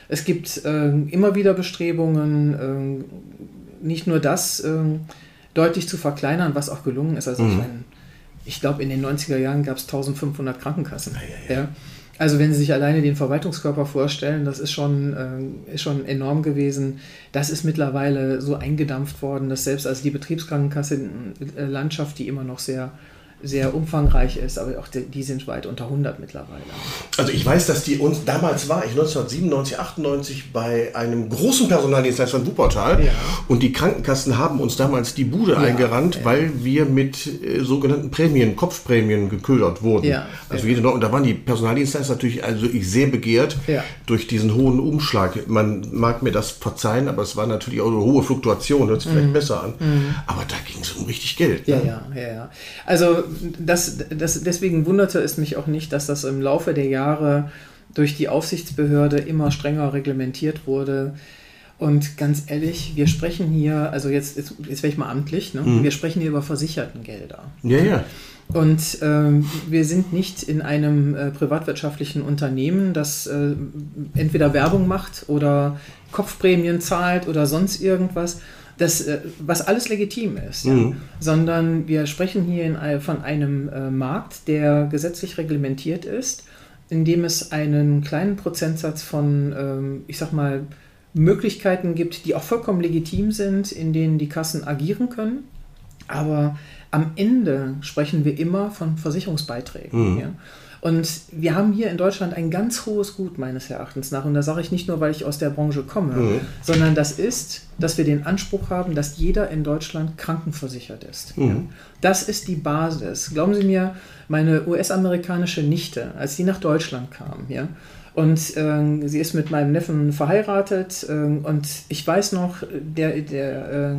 es gibt äh, immer wieder Bestrebungen, äh, nicht nur das äh, deutlich zu verkleinern, was auch gelungen ist. Also ich meine, ich glaube, in den 90er Jahren gab es 1500 Krankenkassen. Ja, Also wenn Sie sich alleine den Verwaltungskörper vorstellen, das ist schon, äh, ist schon enorm gewesen. Das ist mittlerweile so eingedampft worden, dass selbst also die Betriebskrankenkasse äh, Landschaft, die immer noch sehr, sehr umfangreich ist, aber auch die, die sind weit unter 100 mittlerweile. Also ich weiß, dass die uns, damals war ich 1997, 98 bei einem großen Personaldienstleister in Wuppertal Ja. und die Krankenkassen haben uns damals die Bude eingerannt, weil wir mit äh, sogenannten Prämien, Kopfprämien geködert wurden. Ja. Also jede Neu- und da waren die Personaldienstleister natürlich also ich sehr begehrt Ja. durch diesen hohen Umschlag. Man mag mir das verzeihen, aber es war natürlich auch eine hohe Fluktuation, hört sich vielleicht besser an. Aber da ging es um richtig Geld. Mhm. Ja, ne? ja, ja, ja. Also das, das, deswegen wunderte es mich auch nicht, dass das im Laufe der Jahre durch die Aufsichtsbehörde immer strenger reglementiert wurde. Und ganz ehrlich, wir sprechen hier, also jetzt, jetzt, jetzt werde ich mal amtlich, ne? wir sprechen hier über Versichertengelder. Ja, ja. Und ähm, wir sind nicht in einem äh, privatwirtschaftlichen Unternehmen, das äh, entweder Werbung macht oder Kopfprämien zahlt oder sonst irgendwas, das, äh, was alles legitim ist. Ja. Sondern wir sprechen hier in, von einem äh, Markt, der gesetzlich reglementiert ist, in dem es einen kleinen Prozentsatz von, ähm, ich sag mal, Möglichkeiten gibt, die auch vollkommen legitim sind, in denen die Kassen agieren können. Aber am Ende sprechen wir immer von Versicherungsbeiträgen. Ja? Und wir haben hier in Deutschland ein ganz hohes Gut meines Erachtens nach. Und da sage ich nicht nur, weil ich aus der Branche komme, sondern das ist, dass wir den Anspruch haben, dass jeder in Deutschland krankenversichert ist. Ja? Das ist die Basis. Glauben Sie mir, meine US-amerikanische Nichte, als sie nach Deutschland kam, ja, und ähm, sie ist mit meinem Neffen verheiratet ähm, und ich weiß noch, der, der, äh,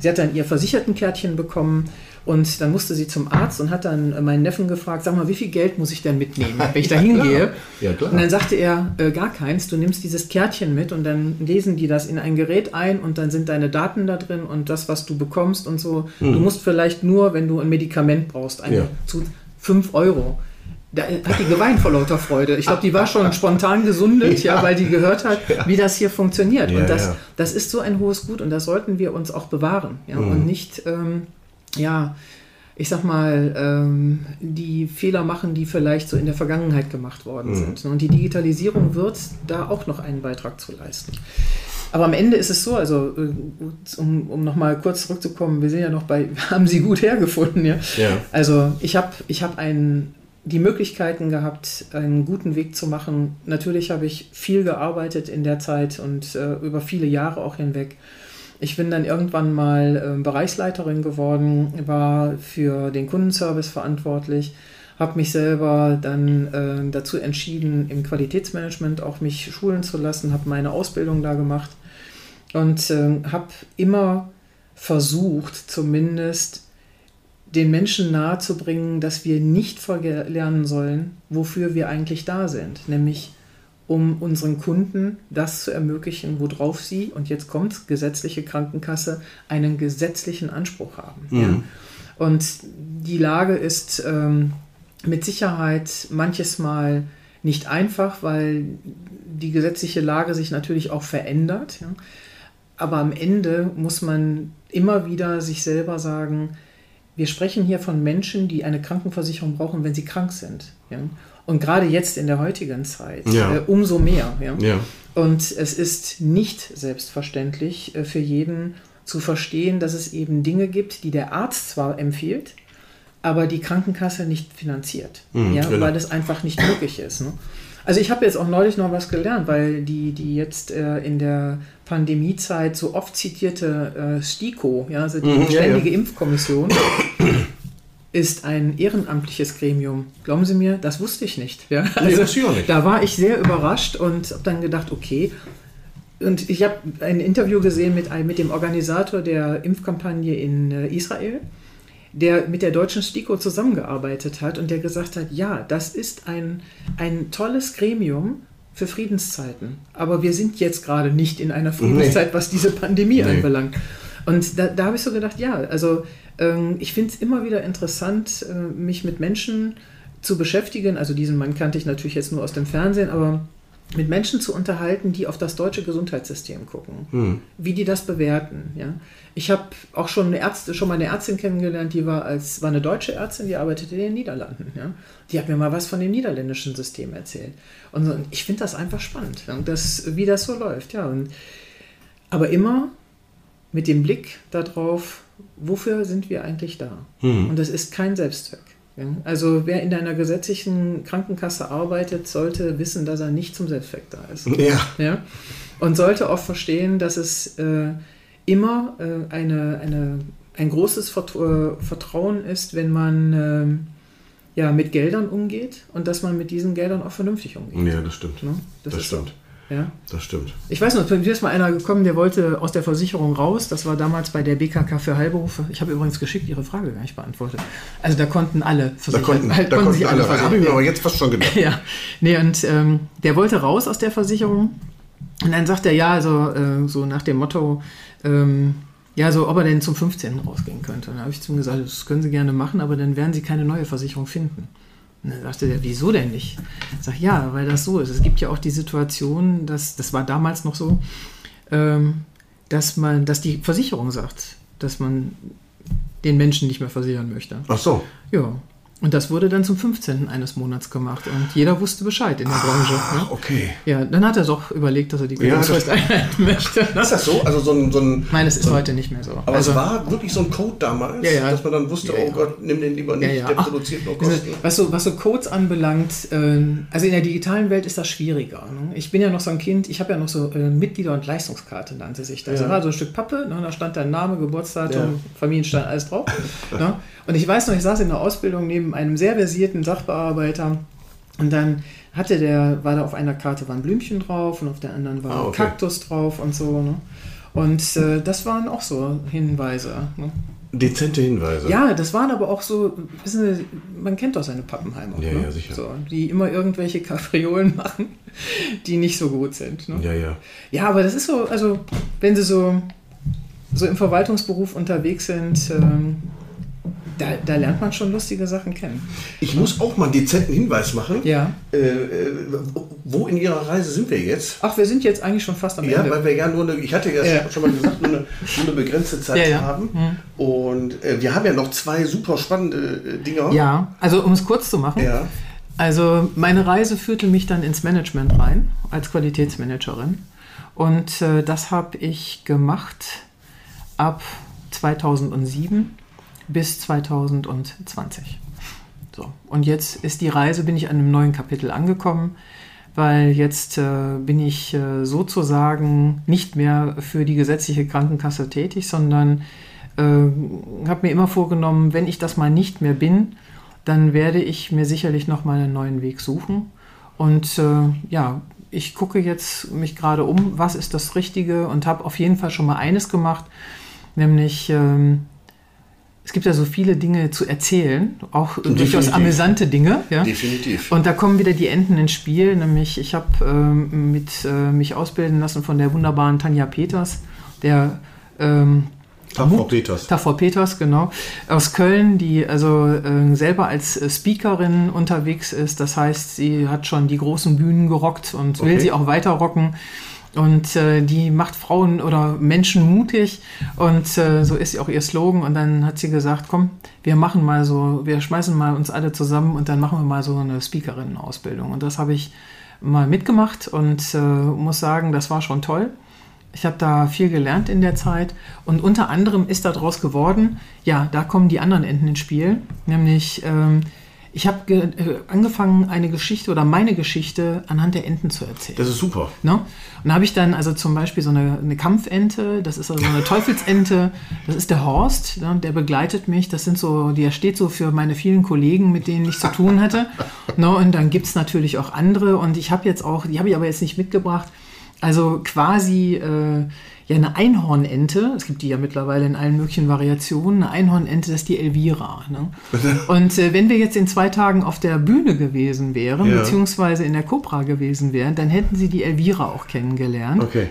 sie hat dann ihr Versichertenkärtchen bekommen und dann musste sie zum Arzt und hat dann äh, meinen Neffen gefragt, sag mal, wie viel Geld muss ich denn mitnehmen, wenn ich da hingehe? Ja. Und dann sagte er, äh, gar keins, du nimmst dieses Kärtchen mit und dann lesen die das in ein Gerät ein und dann sind deine Daten da drin und das, was du bekommst und so. Du musst vielleicht nur, wenn du ein Medikament brauchst, eine Ja. zu 5 Euro. Da hat die geweint vor lauter Freude. Ich glaube, die war schon spontan gesundet, ja. Ja. weil die gehört hat, wie das hier funktioniert. Und das, das ist so ein hohes Gut und das sollten wir uns auch bewahren. Ja? Mhm. Und nicht, ähm, ja, ich sag mal, ähm, die Fehler machen, die vielleicht so in der Vergangenheit gemacht worden Mhm. sind. Und die Digitalisierung wird da auch noch einen Beitrag zu leisten. Aber am Ende ist es so, also äh, um, um nochmal kurz zurückzukommen, wir sind ja noch bei, haben Sie gut hergefunden, ja. Ja. Also ich habe ich hab die Möglichkeiten gehabt, einen guten Weg zu machen. Natürlich habe ich viel gearbeitet in der Zeit und äh, über viele Jahre auch hinweg. Ich bin dann irgendwann mal äh, Bereichsleiterin geworden, war für den Kundenservice verantwortlich, habe mich selber dann äh, dazu entschieden, im Qualitätsmanagement auch mich schulen zu lassen, habe meine Ausbildung da gemacht und äh, habe immer versucht, zumindest den Menschen nahezubringen, dass wir nicht verlernen sollen, wofür wir eigentlich da sind, nämlich um unseren Kunden das zu ermöglichen, worauf sie, und jetzt kommt gesetzliche Krankenkasse, einen gesetzlichen Anspruch haben. Ja? Und die Lage ist ähm, mit Sicherheit manches Mal nicht einfach, weil die gesetzliche Lage sich natürlich auch verändert. Ja? Aber am Ende muss man immer wieder sich selber sagen, wir sprechen hier von Menschen, die eine Krankenversicherung brauchen, wenn sie krank sind. Ja? Und gerade jetzt in der heutigen Zeit Ja. äh, umso mehr. Ja? Ja. Und es ist nicht selbstverständlich äh, für jeden zu verstehen, dass es eben Dinge gibt, die der Arzt zwar empfiehlt, aber die Krankenkasse nicht finanziert, Mhm, ja, genau. weil das einfach nicht möglich ist. Ne? Also ich habe jetzt auch neulich noch was gelernt, weil die, die jetzt äh, in der Pandemiezeit so oft zitierte äh, STIKO, ja, also die Mhm, ja, Ständige ja. Impfkommission, ist ein ehrenamtliches Gremium. Glauben Sie mir, das wusste ich nicht. Ja? Nee, auch nicht. Da war ich sehr überrascht und habe dann gedacht, okay. Und ich habe ein Interview gesehen mit, mit dem Organisator der Impfkampagne in äh, Israel, der mit der deutschen STIKO zusammengearbeitet hat und der gesagt hat, ja, das ist ein, ein tolles Gremium für Friedenszeiten. Aber wir sind jetzt gerade nicht in einer Friedenszeit, was diese Pandemie Nee. anbelangt. Und da, da habe ich so gedacht, ja, also ich finde es immer wieder interessant, äh, mich mit Menschen zu beschäftigen. Also diesen Mann kannte ich natürlich jetzt nur aus dem Fernsehen, aber mit Menschen zu unterhalten, die auf das deutsche Gesundheitssystem gucken, wie die das bewerten. Ja? Ich habe auch schon eine Ärzte, schon mal eine Ärztin kennengelernt, die war als war eine deutsche Ärztin, die arbeitete in den Niederlanden. Ja? Die hat mir mal was von dem niederländischen System erzählt. Und so, ich finde das einfach spannend, das, wie das so läuft. Ja? Und, aber immer mit dem Blick darauf, wofür sind wir eigentlich da? Und das ist kein Selbstzweck. Ja? Also wer in einer gesetzlichen Krankenkasse arbeitet, sollte wissen, dass er nicht zum Zweck da ist. Ja. Ja? Und sollte auch verstehen, dass es äh, immer äh, eine, eine, ein großes äh, Vertrauen ist, wenn man ähm, ja, mit Geldern umgeht und dass man mit diesen Geldern auch vernünftig umgeht. Ja, das stimmt. Ne? Das, ist so. Ja? Das stimmt. Ich weiß noch, mir ist mal einer gekommen, der wollte aus der Versicherung raus. Das war damals bei der BKK für Heilberufe. Ich habe übrigens geschickt Ihre Frage gar nicht beantwortet. Also da konnten alle Da versichert konnten, halt da konnten sich alle rein. Habe ich versichern. mir aber jetzt fast schon gedacht. Ja, nee, und ähm, der wollte raus aus der Versicherung. Und dann sagt er, ja, also äh, so nach dem Motto, ähm, ja, so ob er denn zum 15. rausgehen könnte. Und dann habe ich zu ihm gesagt, das können Sie gerne machen, aber dann werden Sie keine neue Versicherung finden. Und dann sagte der, wieso denn nicht? Ich sage, ja, weil das so ist. Es gibt ja auch die Situation, dass, das war damals noch so, ähm, dass man, dass die Versicherung sagt, dass man den Menschen nicht mehr versichern möchte. Ach so. Ja. Und das wurde dann zum 15. eines Monats gemacht. Und jeder wusste Bescheid in der Branche. Ah, Ne? okay. Ja, dann hat er doch überlegt, dass er die Ja, das- Kündigungsfrist einhalten möchte. Ist das so? Also so ein, so ein Nein, das ist heute nicht mehr so. aber also, es war wirklich so ein Code damals, Ja, ja. dass man dann wusste, Ja, oh ja. Gott, nimm den lieber nicht, ja, ja. der Ach, produziert nur diese- Kosten. was, so, was so Codes anbelangt, ähm, also in der digitalen Welt ist das schwieriger. Ne? Ich bin ja noch so ein Kind, ich habe ja noch so äh, Mitglieder- und Leistungskarte, nannte sich das. Ja. Da war so ein Stück Pappe, ne? da stand dein Name, Geburtsdatum, Ja. Familienstand, alles drauf. ne? Und ich weiß noch, ich saß in der Ausbildung neben einem sehr versierten Sachbearbeiter und dann hatte der, war da auf einer Karte war ein Blümchen drauf und auf der anderen war Ah, okay. Kaktus drauf und so. Ne? Und äh, das waren auch so Hinweise. Ne? Dezente Hinweise. Ja, das waren aber auch so, wissen Sie, man kennt doch seine Pappenheimer. Ja, ne? ja, sicher. So, die immer irgendwelche Kapriolen machen, die nicht so gut sind. Ne? Ja, ja. Ja, aber das ist so, also wenn Sie so, so im Verwaltungsberuf unterwegs sind, ähm, da, da lernt man schon lustige Sachen kennen. Ich muss auch mal einen dezenten Hinweis machen. Ja. Äh, äh, wo in Ihrer Reise sind wir jetzt? Ach, wir sind jetzt eigentlich schon fast am Ja, Ende. weil wir ja nur eine, ich hatte ja, Ja. schon mal gesagt, nur eine, nur eine begrenzte Zeit Ja, ja. haben. Und äh, wir haben ja noch zwei super spannende äh, Dinger. ja, also um es kurz zu machen. Ja. Also meine Reise führte mich dann ins Management rein als Qualitätsmanagerin. Und äh, das habe ich gemacht ab 2007 bis 2020. So, und jetzt ist die Reise, bin ich an einem neuen Kapitel angekommen, weil jetzt äh, bin ich äh, sozusagen nicht mehr für die gesetzliche Krankenkasse tätig, sondern äh, habe mir immer vorgenommen, wenn ich das mal nicht mehr bin, dann werde ich mir sicherlich noch mal einen neuen Weg suchen. Und äh, ja, ich gucke jetzt mich gerade um, was ist das Richtige und habe auf jeden Fall schon mal eines gemacht, nämlich ähm, es gibt ja so viele Dinge zu erzählen, auch durchaus Definitiv. amüsante Dinge. Ja? Definitiv. Und da kommen wieder die Enten ins Spiel, nämlich ich habe ähm, mit, äh, mich ausbilden lassen von der wunderbaren Tanja Peters, der ähm, Frau Peters. Taffer Peters, genau, aus Köln, die also äh, selber als äh, Speakerin unterwegs ist. Das heißt, sie hat schon die großen Bühnen gerockt und will Okay. sie auch weiter rocken. Und äh, die macht Frauen oder Menschen mutig und äh, so ist auch ihr Slogan. Und dann hat sie gesagt, komm, wir machen mal so, wir schmeißen mal uns alle zusammen und dann machen wir mal so eine Speakerinnen-Ausbildung. Und das habe ich mal mitgemacht und äh, muss sagen, das war schon toll. Ich habe da viel gelernt in der Zeit und unter anderem ist daraus geworden, ja, da kommen die anderen Enden ins Spiel, nämlich ähm, ich habe äh, angefangen, eine Geschichte oder meine Geschichte anhand der Enten zu erzählen. Das ist super. Ne? Und da habe ich dann also zum Beispiel so eine, eine Kampfente, das ist also eine Teufelsente, das ist der Horst, ne? der begleitet mich, das sind so, der steht so für meine vielen Kollegen, mit denen ich zu tun hatte. ne? Und dann gibt es natürlich auch andere und ich habe jetzt auch, die habe ich aber jetzt nicht mitgebracht, also quasi äh, ja eine Einhornente, es gibt die ja mittlerweile in allen möglichen Variationen, eine Einhornente, das ist die Elvira. Ne? Und äh, wenn wir jetzt in zwei Tagen auf der Bühne gewesen wären, Ja. beziehungsweise in der Cobra gewesen wären, dann hätten sie die Elvira auch kennengelernt, Okay.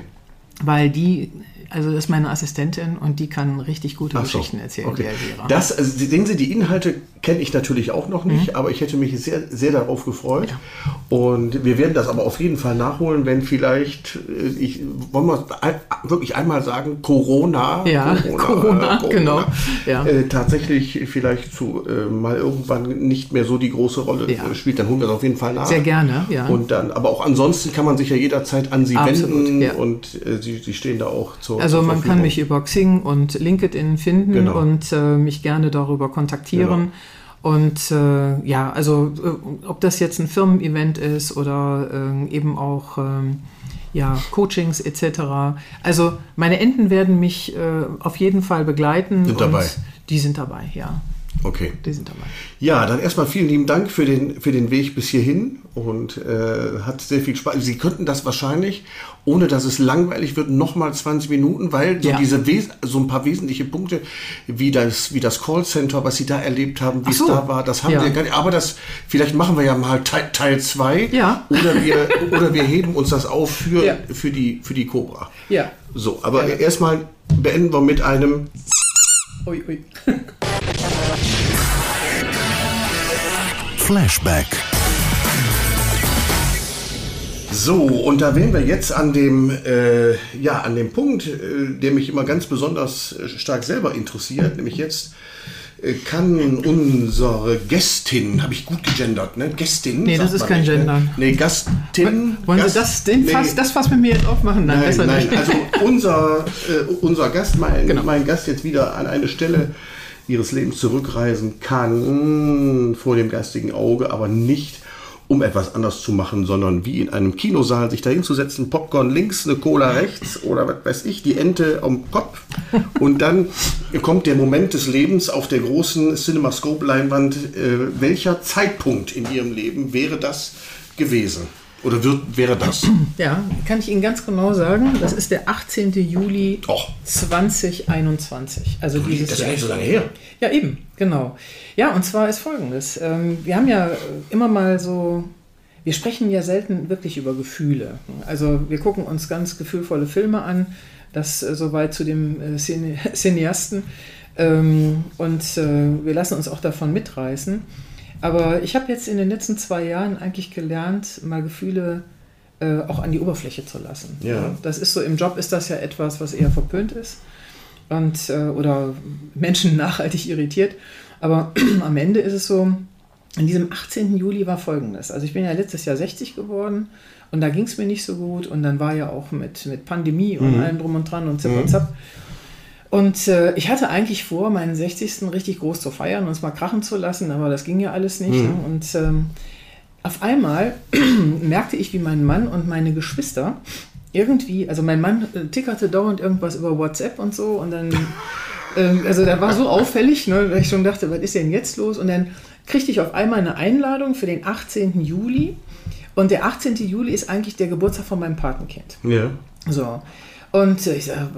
weil die, also das ist meine Assistentin und die kann richtig gute so. Geschichten erzählen, Okay. Das, also sehen Sie, die Inhalte kenne ich natürlich auch noch Mhm. nicht, aber ich hätte mich sehr, sehr darauf gefreut. Und wir werden das aber auf jeden Fall nachholen, wenn vielleicht, äh, ich, wollen wir wirklich einmal sagen, Corona, Ja, Corona, genau. Ja. äh, tatsächlich vielleicht zu äh, mal irgendwann nicht mehr so die große Rolle Ja. äh, spielt, dann holen wir es auf jeden Fall nach. Sehr gerne, ja. Und dann, aber auch ansonsten kann man sich ja jederzeit an Sie Absolut, wenden ja. und äh, Sie, Sie stehen da auch zur Also man kann mich über Xing und LinkedIn finden Genau. und äh, mich gerne darüber kontaktieren. Und äh, ja, also äh, ob das jetzt ein Firmen-Event ist oder äh, eben auch ähm, ja, Coachings etc. Also meine Enten werden mich äh, auf jeden Fall begleiten. Sind und dabei. Die sind dabei, ja. Okay. Die sind dabei. Ja, dann erstmal vielen lieben Dank für den, für den Weg bis hierhin und äh, hat sehr viel Spaß. Sie könnten das wahrscheinlich, ohne dass es langweilig wird, nochmal 20 Minuten, weil so Ja. diese Wes so ein paar wesentliche Punkte, wie das, wie das Callcenter, was Sie da erlebt haben, wie Ach es so. da war, das haben Ja. wir gar nicht. Aber das, vielleicht machen wir ja mal Teil 2 Ja. oder, wir, oder wir heben uns das auf für, Ja. für, die, für die Cobra. Ja. So, aber Ja. erstmal beenden wir mit einem Ui, ui. Flashback. So, und da wären wir jetzt an dem, äh, ja, an dem Punkt, äh, der mich immer ganz besonders äh, stark selber interessiert, nämlich jetzt äh, kann unsere Gästin, habe ich gut gegendert, ne? Gästin? Nee, das ist kein nicht, ne? Nee, Gastin. Wollen Gast- Sie das, den nee, Fass, das Fass mit mir jetzt aufmachen? Nein, Nein, besser nein, nicht. also unser, äh, unser Gast, mein, Genau. mein Gast jetzt wieder an eine Stelle ihres Lebens zurückreisen kann vor dem geistigen Auge, aber nicht um etwas anders zu machen, sondern wie in einem Kinosaal sich dahin zu setzen, Popcorn links, eine Cola rechts oder was weiß ich, die Ente am Kopf und dann kommt der Moment des Lebens auf der großen CinemaScope-Leinwand. Äh, welcher Zeitpunkt in Ihrem Leben wäre das gewesen? Oder wird, wäre das? Ja, kann ich Ihnen ganz genau sagen, das ist der 18. Juli Och. 2021. Also dieses Das ist gar nicht so lange her. Ja, eben, genau. Ja, und zwar ist folgendes. Ähm, wir haben ja immer mal so, wir sprechen ja selten wirklich über Gefühle. Also wir gucken uns ganz gefühlvolle Filme an, das äh, soweit zu dem äh, Cine Cineasten. Ähm, und äh, wir lassen uns auch davon mitreißen. Aber ich habe jetzt in den letzten zwei Jahren eigentlich gelernt, mal Gefühle äh, auch an die Oberfläche zu lassen. Ja. Das ist so, im Job ist das ja etwas, was eher verpönt ist und, äh, oder Menschen nachhaltig irritiert. Aber am Ende ist es so, an diesem 18. Juli war folgendes. Also ich bin ja letztes Jahr 60 geworden und da ging es mir nicht so gut und dann war ja auch mit, mit Pandemie und allem drum und dran und zip und zap. Und äh, ich hatte eigentlich vor, meinen 60. richtig groß zu feiern und es mal krachen zu lassen, aber das ging ja alles nicht. Ne? Und ähm, auf einmal merkte ich, wie mein Mann und meine Geschwister irgendwie, also mein Mann äh, tickerte dauernd irgendwas über WhatsApp und so und dann, ähm, also da war so auffällig, ne, dass ich schon dachte, was ist denn jetzt los? Und dann kriegte ich auf einmal eine Einladung für den 18. Juli und der 18. Juli ist eigentlich der Geburtstag von meinem Patenkind. Ja. So. Und ich sag,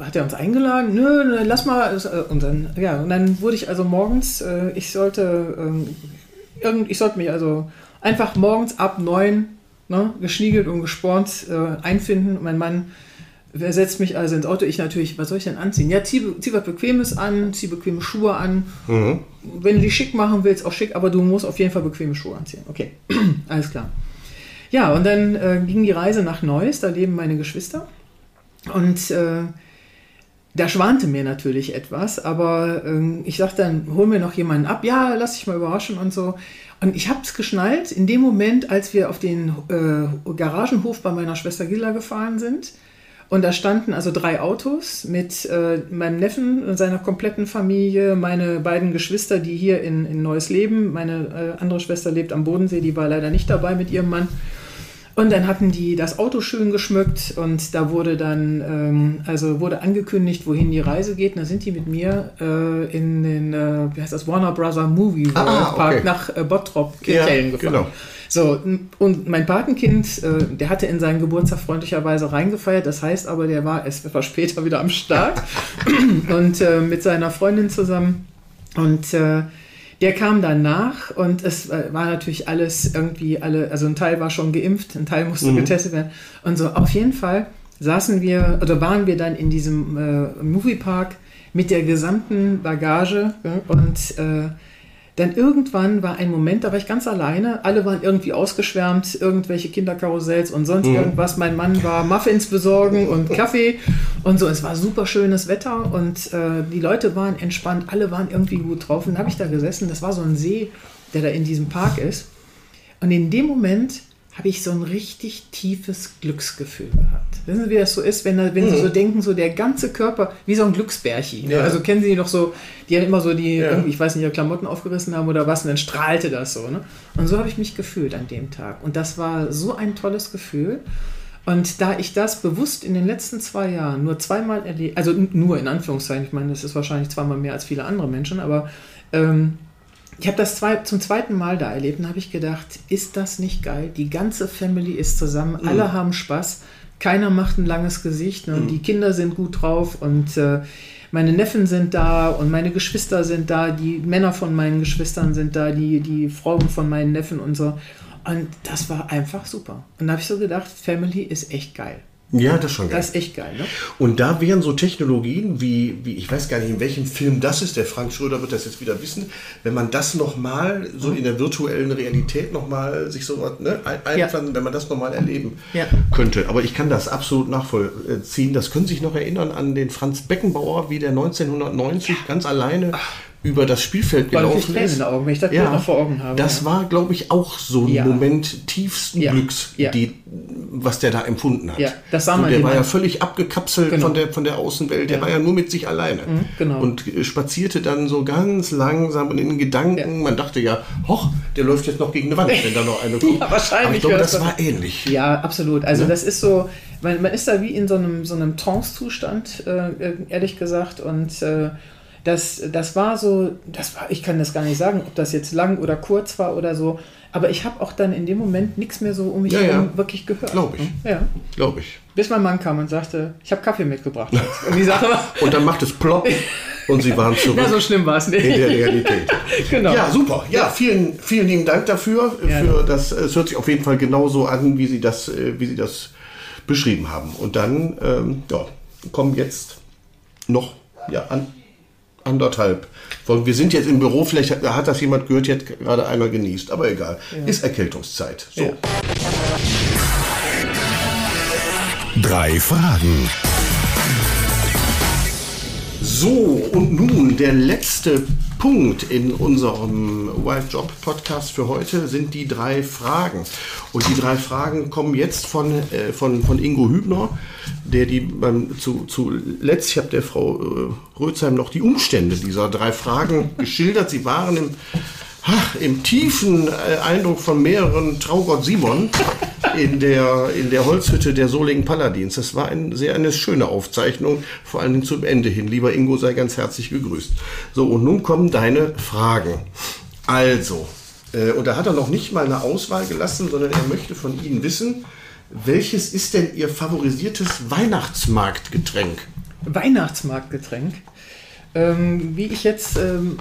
hat er uns eingeladen? Nö, nö, lass mal. äh, Und dann, ja, und dann wurde ich also morgens, äh, ich sollte, ähm, ich sollte mich also einfach morgens ab neun, ne, geschniegelt und gespornt äh, einfinden. Und mein Mann wer setzt mich also ins Auto? Ich natürlich, was soll ich denn anziehen? Ja, zieh, zieh was Bequemes an, zieh bequeme Schuhe an. Wenn du dich schick machen willst, auch schick, aber du musst auf jeden Fall bequeme Schuhe anziehen. Okay, alles klar. Ja, und dann äh, ging die Reise nach Neuss, da leben meine Geschwister. Und äh, da schwante mir natürlich etwas, aber ähm, ich sagte dann, hol mir noch jemanden ab. Ja, lass dich mal überraschen und so. Und ich habe es geschnallt in dem Moment, als wir auf den äh, Garagenhof bei meiner Schwester Gilla gefahren sind. Und da standen also drei Autos mit äh, meinem Neffen und seiner kompletten Familie, meine beiden Geschwister, die hier in, in Neuss leben. Meine äh, andere Schwester lebt am Bodensee, die war leider nicht dabei mit ihrem Mann. Und dann hatten die das Auto schön geschmückt und da wurde dann, ähm, also wurde angekündigt, wohin die Reise geht. Und da sind die mit mir äh, in den, äh, wie heißt das, Warner Brother Movie World Ah, okay. Park nach äh, Bottrop, Ja, Kirchhellen gefahren. genau. So, und mein Patenkind, äh, der hatte in seinen Geburtstag freundlicherweise reingefeiert. Das heißt aber, der war erst etwas später wieder am Start und äh, mit seiner Freundin zusammen. Und äh, der kam dann nach und es äh, war natürlich alles irgendwie alle, also ein Teil war schon geimpft, ein Teil musste getestet werden. Und so, auf jeden Fall saßen wir, oder waren wir dann in diesem äh, Moviepark mit der gesamten Bagage und äh, dann irgendwann war ein Moment, da war ich ganz alleine. Alle waren irgendwie ausgeschwärmt, irgendwelche Kinderkarussells und sonst irgendwas. Mein Mann war Muffins besorgen und Kaffee und so. Es war super schönes Wetter und äh, die Leute waren entspannt. Alle waren irgendwie gut drauf. Und dann habe ich da gesessen. Das war so ein See, der da in diesem Park ist. Und in dem Moment habe ich so ein richtig tiefes Glücksgefühl gehabt. Wissen Sie, wie das so ist, wenn, wenn Sie so denken, so der ganze Körper, wie so ein Glücksbärchi. Ne? Ja. Also kennen Sie noch so, die haben immer so die, Ja. ich weiß nicht, ihre Klamotten aufgerissen haben oder was, und dann strahlte das so. Ne? Und so habe ich mich gefühlt an dem Tag. Und das war so ein tolles Gefühl. Und da ich das bewusst in den letzten zwei Jahren nur zweimal erlebt, also nur in Anführungszeichen, ich meine, das ist wahrscheinlich zweimal mehr als viele andere Menschen, aber ähm, ich habe das zwei, zum zweiten Mal da erlebt und habe ich gedacht, ist das nicht geil? Die ganze Family ist zusammen, alle haben Spaß, keiner macht ein langes Gesicht ne? und die Kinder sind gut drauf und äh, meine Neffen sind da und meine Geschwister sind da, die Männer von meinen Geschwistern sind da, die, die Frauen von meinen Neffen und so. Und das war einfach super. Und da habe ich so gedacht, Family ist echt geil. Ja, das ist schon geil. Das ist echt geil, ne? Und da wären so Technologien wie, wie, ich weiß gar nicht, in welchem Film das ist, der Frank Schröder wird das jetzt wieder wissen, wenn man das nochmal so in der virtuellen Realität nochmal sich so was ne, ein- Ja. einpflanzen, wenn man das nochmal erleben Ja. könnte. Aber ich kann das absolut nachvollziehen. Das können Sie sich noch erinnern an den Franz Beckenbauer, wie der 1990 ganz alleine über das Spielfeld gelaufen Tränen in ist. den Augen, wenn ich das Bild noch vor Augen habe. Das ja. war, glaube ich, auch so ein Ja. Moment tiefsten Ja. Glücks, Ja. Die, was der da empfunden hat. Ja, das sah so, man der dem war ja völlig abgekapselt Genau. von, der, von der Außenwelt. Der Ja. war ja nur mit sich alleine. genau. Und äh, spazierte dann so ganz langsam und in den Gedanken. Ja. Man dachte ja, hoch, der läuft jetzt noch gegen eine Wand, wenn da noch eine kommt. Ja, wahrscheinlich Aber ich glaube, das war ähnlich. Ja, absolut. Also Ne? das ist so, man, man ist da wie in so einem, so einem Trance-Zustand, äh, ehrlich gesagt. Und äh, das, das war so, das war, ich kann das gar nicht sagen, ob das jetzt lang oder kurz war oder so. Aber ich habe auch dann in dem Moment nichts mehr so um mich herum ja. wirklich gehört. Glaub ich. Ja. Glaube ich. Bis mein Mann kam und sagte, ich habe Kaffee mitgebracht. Und die Sache war, Und dann macht es plopp und sie waren zurück na, so schlimm war es nicht. in der Realität. genau. Ja, super. Ja, vielen, vielen lieben Dank dafür. Gerne. Für das, es hört sich auf jeden Fall genauso an, wie Sie das, äh, wie Sie das beschrieben haben. Und dann ähm, ja, kommen jetzt noch ja, an, anderthalb Folgen. Wir sind jetzt im Büro, vielleicht hat, hat das jemand gehört, jetzt gerade einer genießt, aber egal. Ist Erkältungszeit. So. Ja. Drei Fragen. So, und nun der letzte Punkt in unserem Wild Job Podcast für heute sind die drei Fragen. Und die drei Fragen kommen jetzt von, äh, von, von Ingo Hübner, der die beim, zu, zuletzt, ich habe der Frau äh, Rötzheim noch die Umstände dieser drei Fragen geschildert. Sie waren im, ach, im tiefen äh, Eindruck von mehreren Traugott Simon in der, in der Holzhütte der Solingen Paladins. Das war ein, sehr eine schöne Aufzeichnung, vor allen Dingen zum Ende hin. Lieber Ingo, sei ganz herzlich gegrüßt. So, und nun kommen deine Fragen. Also, äh, und da hat er noch nicht mal eine Auswahl gelassen, sondern er möchte von Ihnen wissen, welches ist denn Ihr favorisiertes Weihnachtsmarktgetränk? Weihnachtsmarktgetränk. Ähm, wie ich jetzt ähm,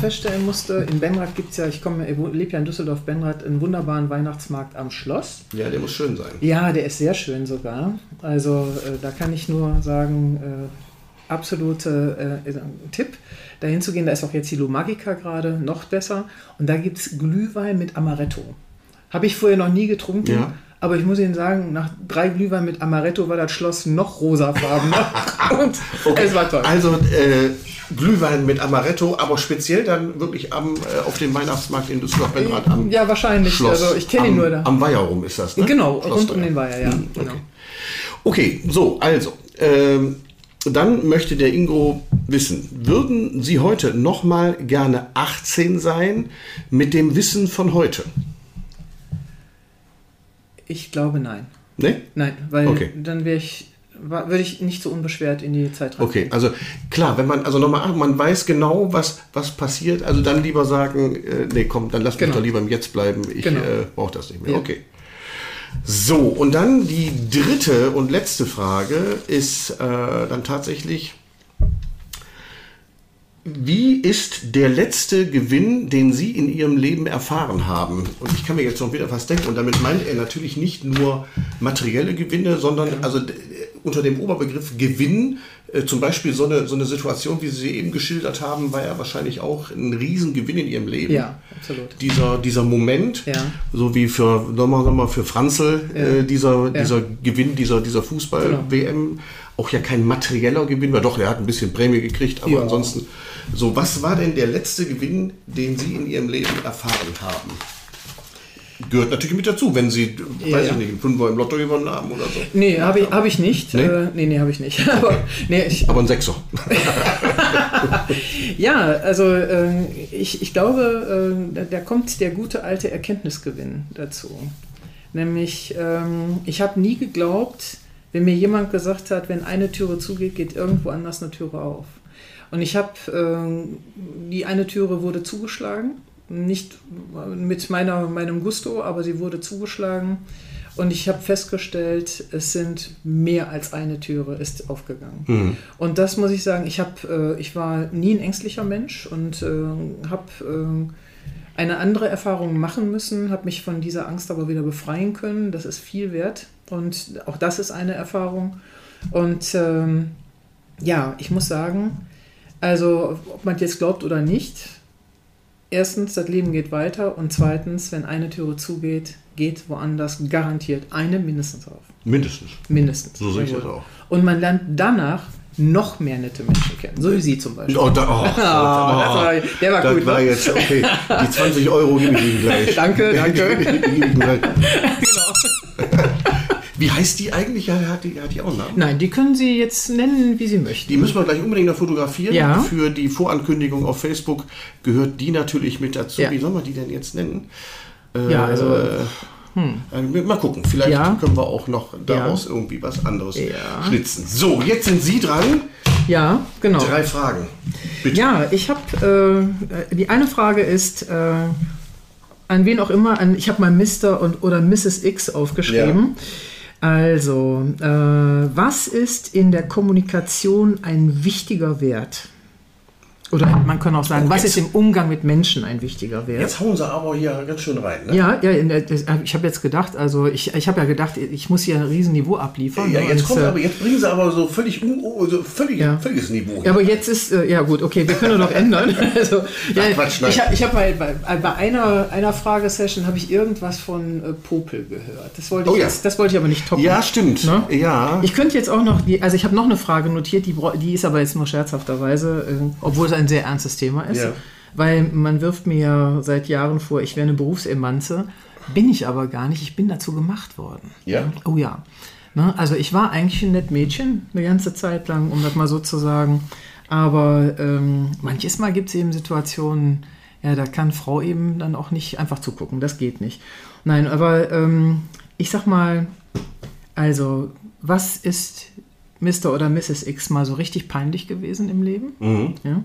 feststellen musste, in Benrath gibt es ja, ich komme, ich lebe ja in Düsseldorf, Benrath, einen wunderbaren Weihnachtsmarkt am Schloss. Ja, der muss schön sein. Ja, der ist sehr schön sogar. Also äh, da kann ich nur sagen, äh, absolute äh, Tipp, dahin zu gehen. Da ist auch jetzt die Magica gerade noch besser. Und da gibt es Glühwein mit Amaretto. Habe ich vorher noch nie getrunken. Ja. Aber ich muss Ihnen sagen, nach drei Glühwein mit Amaretto war das Schloss noch rosafarbener. Und es war toll. Also äh, Glühwein mit Amaretto, aber speziell dann wirklich am, äh, auf dem Weihnachtsmarkt in Düsseldorf Benrath am Ja, wahrscheinlich. Schloss. Also ich kenne ihn nur da. Am Weiher rum ist das, ne? Genau, Schloss rund um den Weiher, ja. Hm, Genau. Okay. okay, so, also. Ähm, dann möchte der Ingo wissen, würden Sie heute nochmal gerne 18 sein mit dem Wissen von heute? Ich glaube nein. Ne? Nein, weil Okay. dann wäre ich, würde ich nicht so unbeschwert in die Zeit rein. Okay, also klar, wenn man, also nochmal, man weiß genau, was, was passiert, also dann lieber sagen, äh, nee, komm, dann lass mich Genau. doch lieber im Jetzt bleiben, ich Genau. äh, brauche das nicht mehr. Ja. Okay. So, und dann die dritte und letzte Frage ist äh, dann tatsächlich, wie ist der letzte Gewinn, den Sie in Ihrem Leben erfahren haben? Und ich kann mir jetzt noch wieder was denken. Und damit meint er natürlich nicht nur materielle Gewinne, sondern also d- unter dem Oberbegriff Gewinn, äh, zum Beispiel so eine, so eine Situation, wie Sie sie eben geschildert haben, war ja wahrscheinlich auch ein Riesengewinn in Ihrem Leben. Ja, absolut. Dieser, dieser Moment, Ja. so wie für, nochmal, nochmal für Franzl, Ja. äh, dieser, Ja. dieser Gewinn, dieser, dieser Fußball-WM, auch ja kein materieller Gewinn war. Doch, er hat ein bisschen Prämie gekriegt, aber Ja. ansonsten. So, was war denn der letzte Gewinn, den Sie in Ihrem Leben erfahren haben? Gehört natürlich mit dazu, wenn Sie, Ja, weiß ich nicht, einen Fünfer im Lotto gewonnen haben oder so. Nee, habe ich, hab ich nicht. Nee? Äh, nee, nee, habe ich nicht. Aber, nee, ich, Aber ein Sechser. ja, also äh, ich, ich glaube, äh, da, da kommt der gute alte Erkenntnisgewinn dazu. Nämlich, ähm, ich habe nie geglaubt, wenn mir jemand gesagt hat, wenn eine Türe zugeht, geht irgendwo anders eine Türe auf. Und ich habe, ähm, die eine Türe wurde zugeschlagen, nicht mit meiner, meinem Gusto, aber sie wurde zugeschlagen. Und ich habe festgestellt, es sind mehr als eine Türe ist aufgegangen. Und das muss ich sagen, ich, hab, äh, ich war nie ein ängstlicher Mensch und äh, habe äh, eine andere Erfahrung machen müssen, habe mich von dieser Angst aber wieder befreien können. Das ist viel wert und auch das ist eine Erfahrung. Und ähm, ja, ich muss sagen, also ob man jetzt glaubt oder nicht, erstens, das Leben geht weiter und zweitens, wenn eine Türe zugeht, geht woanders garantiert eine mindestens auf. Mindestens. Mindestens. So sehe ich das auch. Und man lernt danach noch mehr nette Menschen kennen. So wie Sie zum Beispiel. Oh, da, oh, das war- der war das gut, war ne? jetzt, okay. Die 20 Euro gebe ich Ihnen gleich. Danke, danke. Genau. Wie heißt die eigentlich? Ja, hat die, hat die auch einen Namen? Nein, die können Sie jetzt nennen, wie Sie möchten. Die müssen wir gleich unbedingt noch fotografieren. Ja. Für die Vorankündigung auf Facebook gehört die natürlich mit dazu. Ja. Wie soll man die denn jetzt nennen? Äh, Ja, also, äh, Mal gucken, vielleicht Ja. können wir auch noch daraus irgendwie was anderes Ja. schnitzen. So, jetzt sind Sie dran. Ja, genau. Drei Fragen. Bitte. Ja, ich habe, äh, die eine Frage ist, äh, an wen auch immer, an, ich habe mal Mr. und, oder Mrs. X aufgeschrieben. Also, äh, was ist in der Kommunikation ein wichtiger Wert? Oder man kann auch sagen, Oh, was jetzt- ist im Umgang mit Menschen ein wichtiger Wert? Jetzt hauen Sie aber hier ganz schön rein. Ne? Ja, ja, ich habe jetzt gedacht, also ich, ich habe ja gedacht, ich muss hier ein Riesenniveau abliefern. Ja, ne, jetzt kommt äh, aber, jetzt bringen Sie aber so völlig, oh, so völlig Ja. völliges Niveau. Ja, aber jetzt ist, äh, ja gut, okay, wir können doch ändern. Also, ja, Quatsch, nein. ich habe ich hab bei, bei, bei einer, einer Fragesession habe ich irgendwas von äh, Popel gehört. Das wollte ich, Oh ja. jetzt, das wollte ich aber nicht toppen. Ja, stimmt. Ne? Ja. Ich könnte jetzt auch noch, die, also ich habe noch eine Frage notiert, die, die ist aber jetzt nur scherzhafterweise, äh, obwohl es ein sehr ernstes Thema ist. Ja. Weil man wirft mir ja seit Jahren vor, ich wäre eine Berufsemanze. Bin ich aber gar nicht, ich bin dazu gemacht worden. Ja? Oh ja. Ne? Also ich war eigentlich ein nett Mädchen eine ganze Zeit lang, um das mal so zu sagen. Aber ähm, manches Mal gibt es eben Situationen, ja, da kann Frau eben dann auch nicht einfach zugucken. Das geht nicht. Nein, aber ähm, ich sag mal, also, was ist Mr. oder Mrs. X mal so richtig peinlich gewesen im Leben? Mhm. Ja?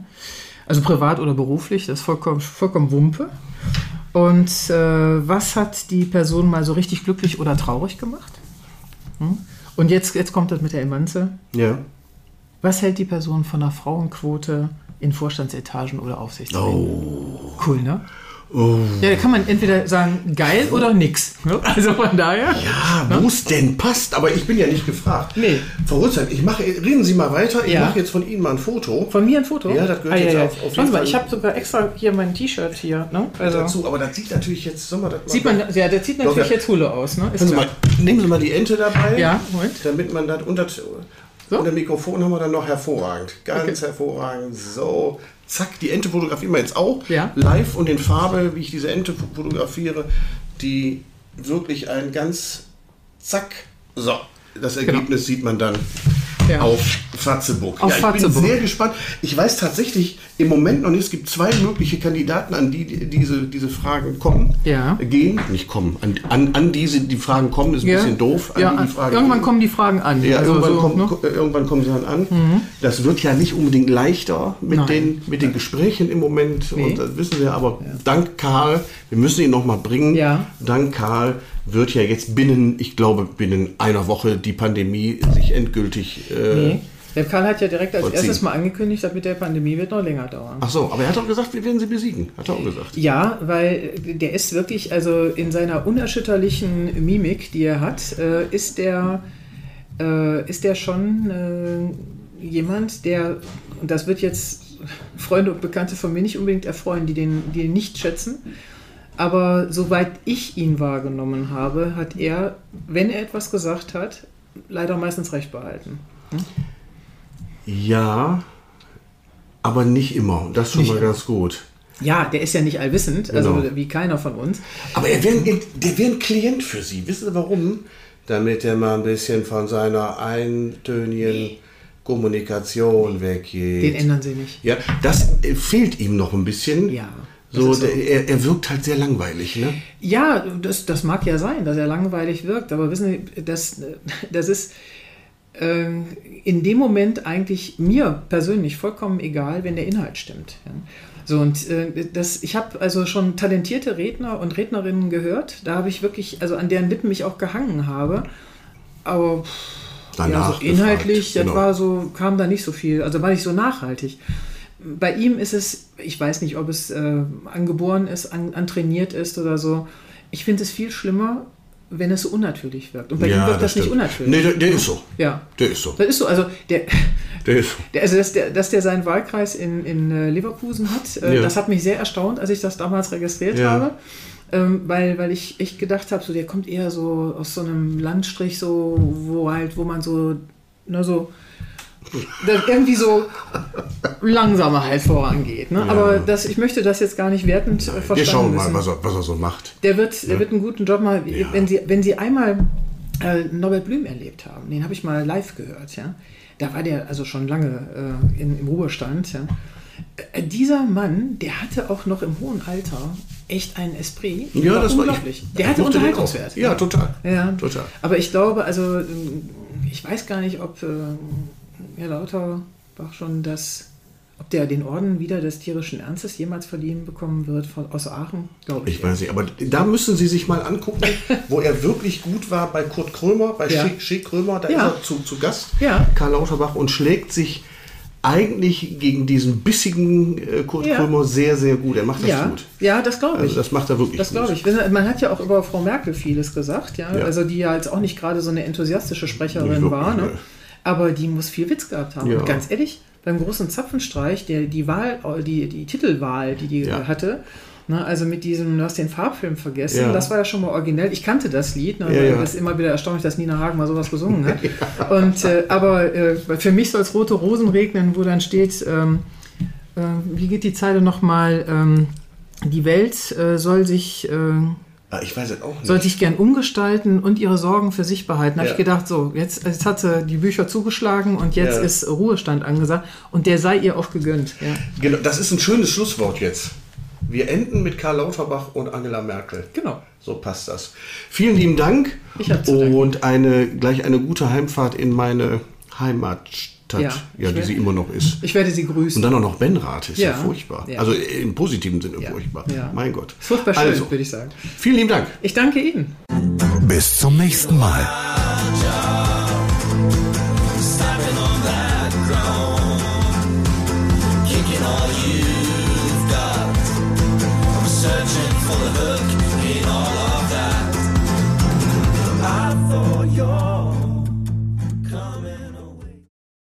Also privat oder beruflich, das ist vollkommen, vollkommen Wumpe. Und äh, was hat die Person mal so richtig glücklich oder traurig gemacht? Hm? Und jetzt, jetzt kommt das mit der Emanze. Ja. Was hält die Person von einer Frauenquote in Vorstandsetagen oder Aufsichtsräten? Oh. Cool, ne? Ja, da kann man entweder sagen, geil oder nix. ne? Also von daher. Ja, wo es denn passt, aber ich bin ja nicht gefragt. Nee. Frau Rützheim, ich mache, reden Sie mal weiter. Ich Ja. mache jetzt von Ihnen mal ein Foto Von mir ein Foto? Ja, das gehört jetzt auf- auf jeden Fall- ich habe sogar extra hier mein T-Shirt hier. Ne? Also, dazu. Aber das sieht natürlich jetzt, sollen wir das mal sieht man, ja, der sieht natürlich Doch, ja. jetzt Hulle aus. Ne? Sie mal, nehmen Sie mal die Ente dabei. Ja, Moment. Damit man das unter, unter Mikrofon haben wir dann noch hervorragend. Ganz hervorragend. So, zack, die Ente fotografieren wir jetzt auch. Ja. Live und in Farbe, wie ich diese Ente fotografiere, die wirklich ein ganz zack. So, das Ergebnis sieht man dann Genau. Ja. auf Fatzeburg. Auf ja, ich Fatzeburg. bin sehr gespannt. Ich weiß tatsächlich im Moment noch nicht, es gibt zwei mögliche Kandidaten, an die die- diese, diese Fragen kommen. Ja. Gehen, nicht kommen. An, an, an diese die Fragen kommen, ist ein Ja. bisschen doof. An ja, Fragen irgendwann gehen. kommen die Fragen an. Ja, Also irgendwann, so, kommen, ne? Mhm. äh, irgendwann kommen sie dann an. Das wird ja nicht unbedingt leichter mit, Nein. den, mit den Gesprächen im Moment. Nee. Und das wissen wir, aber dank Karl, wir müssen ihn noch mal bringen. Ja. Dank Karl wird ja jetzt binnen, ich glaube, binnen einer Woche die Pandemie sich endgültig. Äh, Nee. Der Karl hat ja direkt als Vollziehen. erstes mal angekündigt, dass mit der Pandemie wird noch länger dauern. Ach so, aber er hat auch gesagt, wir werden sie besiegen. Hat er auch gesagt. Ja, weil der ist wirklich, also in seiner unerschütterlichen Mimik, die er hat, äh, ist der, äh, ist der schon äh, jemand, der, und das wird jetzt Freunde und Bekannte von mir nicht unbedingt erfreuen, die den, die ihn nicht schätzen. Aber soweit ich ihn wahrgenommen habe, hat er, wenn er etwas gesagt hat, leider meistens recht behalten. Ja, aber nicht immer. Das ist schon Nicht mal immer. ganz gut. Ja, der ist ja nicht allwissend, also Genau. wie keiner von uns. Aber er wäre ein, der wäre ein Klient für Sie. Wissen Sie warum? Damit er mal ein bisschen von seiner eintönigen Kommunikation weggeht. Den ändern sie nicht. Ja, das fehlt ihm noch ein bisschen. Ja, So, so. er, er wirkt halt sehr langweilig, ne? Ja, das, das mag ja sein, dass er langweilig wirkt, aber wissen Sie, das, das ist ähm, in dem Moment eigentlich mir persönlich vollkommen egal, wenn der Inhalt stimmt. Ja. So, und äh, das, ich habe also schon talentierte Redner und Rednerinnen gehört, da habe ich wirklich, also an deren Lippen ich auch gehangen habe, aber pff, ja, Danach so inhaltlich, gefragt, das genau. war so, kam da nicht so viel, also war nicht so nachhaltig. Bei ihm ist es, ich weiß nicht, ob es äh, angeboren ist, an, antrainiert ist oder so. Ich finde es viel schlimmer, wenn es so unnatürlich wirkt. Und bei ihm wirkt das, nicht stimmt. unnatürlich. Nee, der, der ist so. Ja, Der ist so. das ist so. Also, der, Der ist so. der, also dass, der, dass der seinen Wahlkreis in, in äh, Leverkusen hat, äh, Ja. das hat mich sehr erstaunt, als ich das damals registriert Ja. habe. Ähm, weil, weil ich echt gedacht habe, so, der kommt eher so aus so einem Landstrich, so, wo halt, wo man so, ne, so, das irgendwie so langsamer halt vorangeht. Ne? Aber das, ich möchte das jetzt gar nicht wertend äh, verstanden Wir schauen mal, was er, was er so macht. Der wird, der wird einen guten Job machen. Ja. Wenn, Sie, wenn Sie einmal äh, Norbert Blüm erlebt haben, den habe ich mal live gehört, ja. Da war der also schon lange äh, in, im Ruhestand, ja. Äh, dieser Mann, der hatte auch noch im hohen Alter echt einen Esprit. Ja, das war unglaublich. ich. der hatte Unterhaltungswert. Ja, total. Ja, Total. Aber ich glaube, also ähm, ich weiß gar nicht, ob äh, Herr Lauterbach schon das, ob der den Orden wieder des tierischen Ernstes jemals verliehen bekommen wird von, aus Aachen, glaube ich. Ich weiß nicht, aber da müssen Sie sich mal angucken, wo er wirklich gut war bei Kurt Krömer, bei Ja. Schick, Krömer, da Ja. ist er zu, zu Gast, Ja. Karl Lauterbach, und schlägt sich eigentlich gegen diesen bissigen äh, Kurt Ja. Krömer sehr, sehr gut. Er macht das ja, gut. ja, das glaube ich. Also das macht er wirklich Das gut. glaube ich. Man hat ja auch über Frau Merkel vieles gesagt, ja. Also die ja jetzt auch nicht gerade so eine enthusiastische Sprecherin war, ne? Aber die muss viel Witz gehabt haben. Ja. Und ganz ehrlich, beim großen Zapfenstreich, der, die Wahl, die, die Titelwahl, die die Ja. hatte, ne, also mit diesem, du hast den Farbfilm vergessen, Ja. das war ja schon mal originell. Ich kannte das Lied, ne, Ja, weil ja. das ist immer wieder erstaunlich, dass Nina Hagen mal sowas gesungen hat. Und, äh, aber äh, für mich soll es rote Rosen regnen, wo dann steht, ähm, äh, wie geht die Zeile nochmal? Ähm, die Welt äh, soll sich äh, ich weiß es auch nicht. soll sich gern umgestalten und ihre Sorgen für sich behalten. Da habe Ja. ich gedacht, so, jetzt, jetzt hat sie die Bücher zugeschlagen und jetzt Ja. ist Ruhestand angesagt und der sei ihr auch gegönnt. Ja. Genau, das ist ein schönes Schlusswort jetzt. Wir enden mit Karl Lauterbach und Angela Merkel. Genau. So passt das. Vielen lieben Dank Ich hab zu danken. und eine, gleich eine gute Heimfahrt in meine Heimatstadt, Ja, ja, die will- sie immer noch ist. Ich werde sie grüßen. Und dann auch noch Benrath, ist ja, Ja, furchtbar. ja. Also im positiven Sinne Ja, furchtbar. ja. Mein Gott. Furchtbar schön, Also, würde ich sagen. vielen lieben Dank. Ich danke Ihnen. Bis zum nächsten Mal.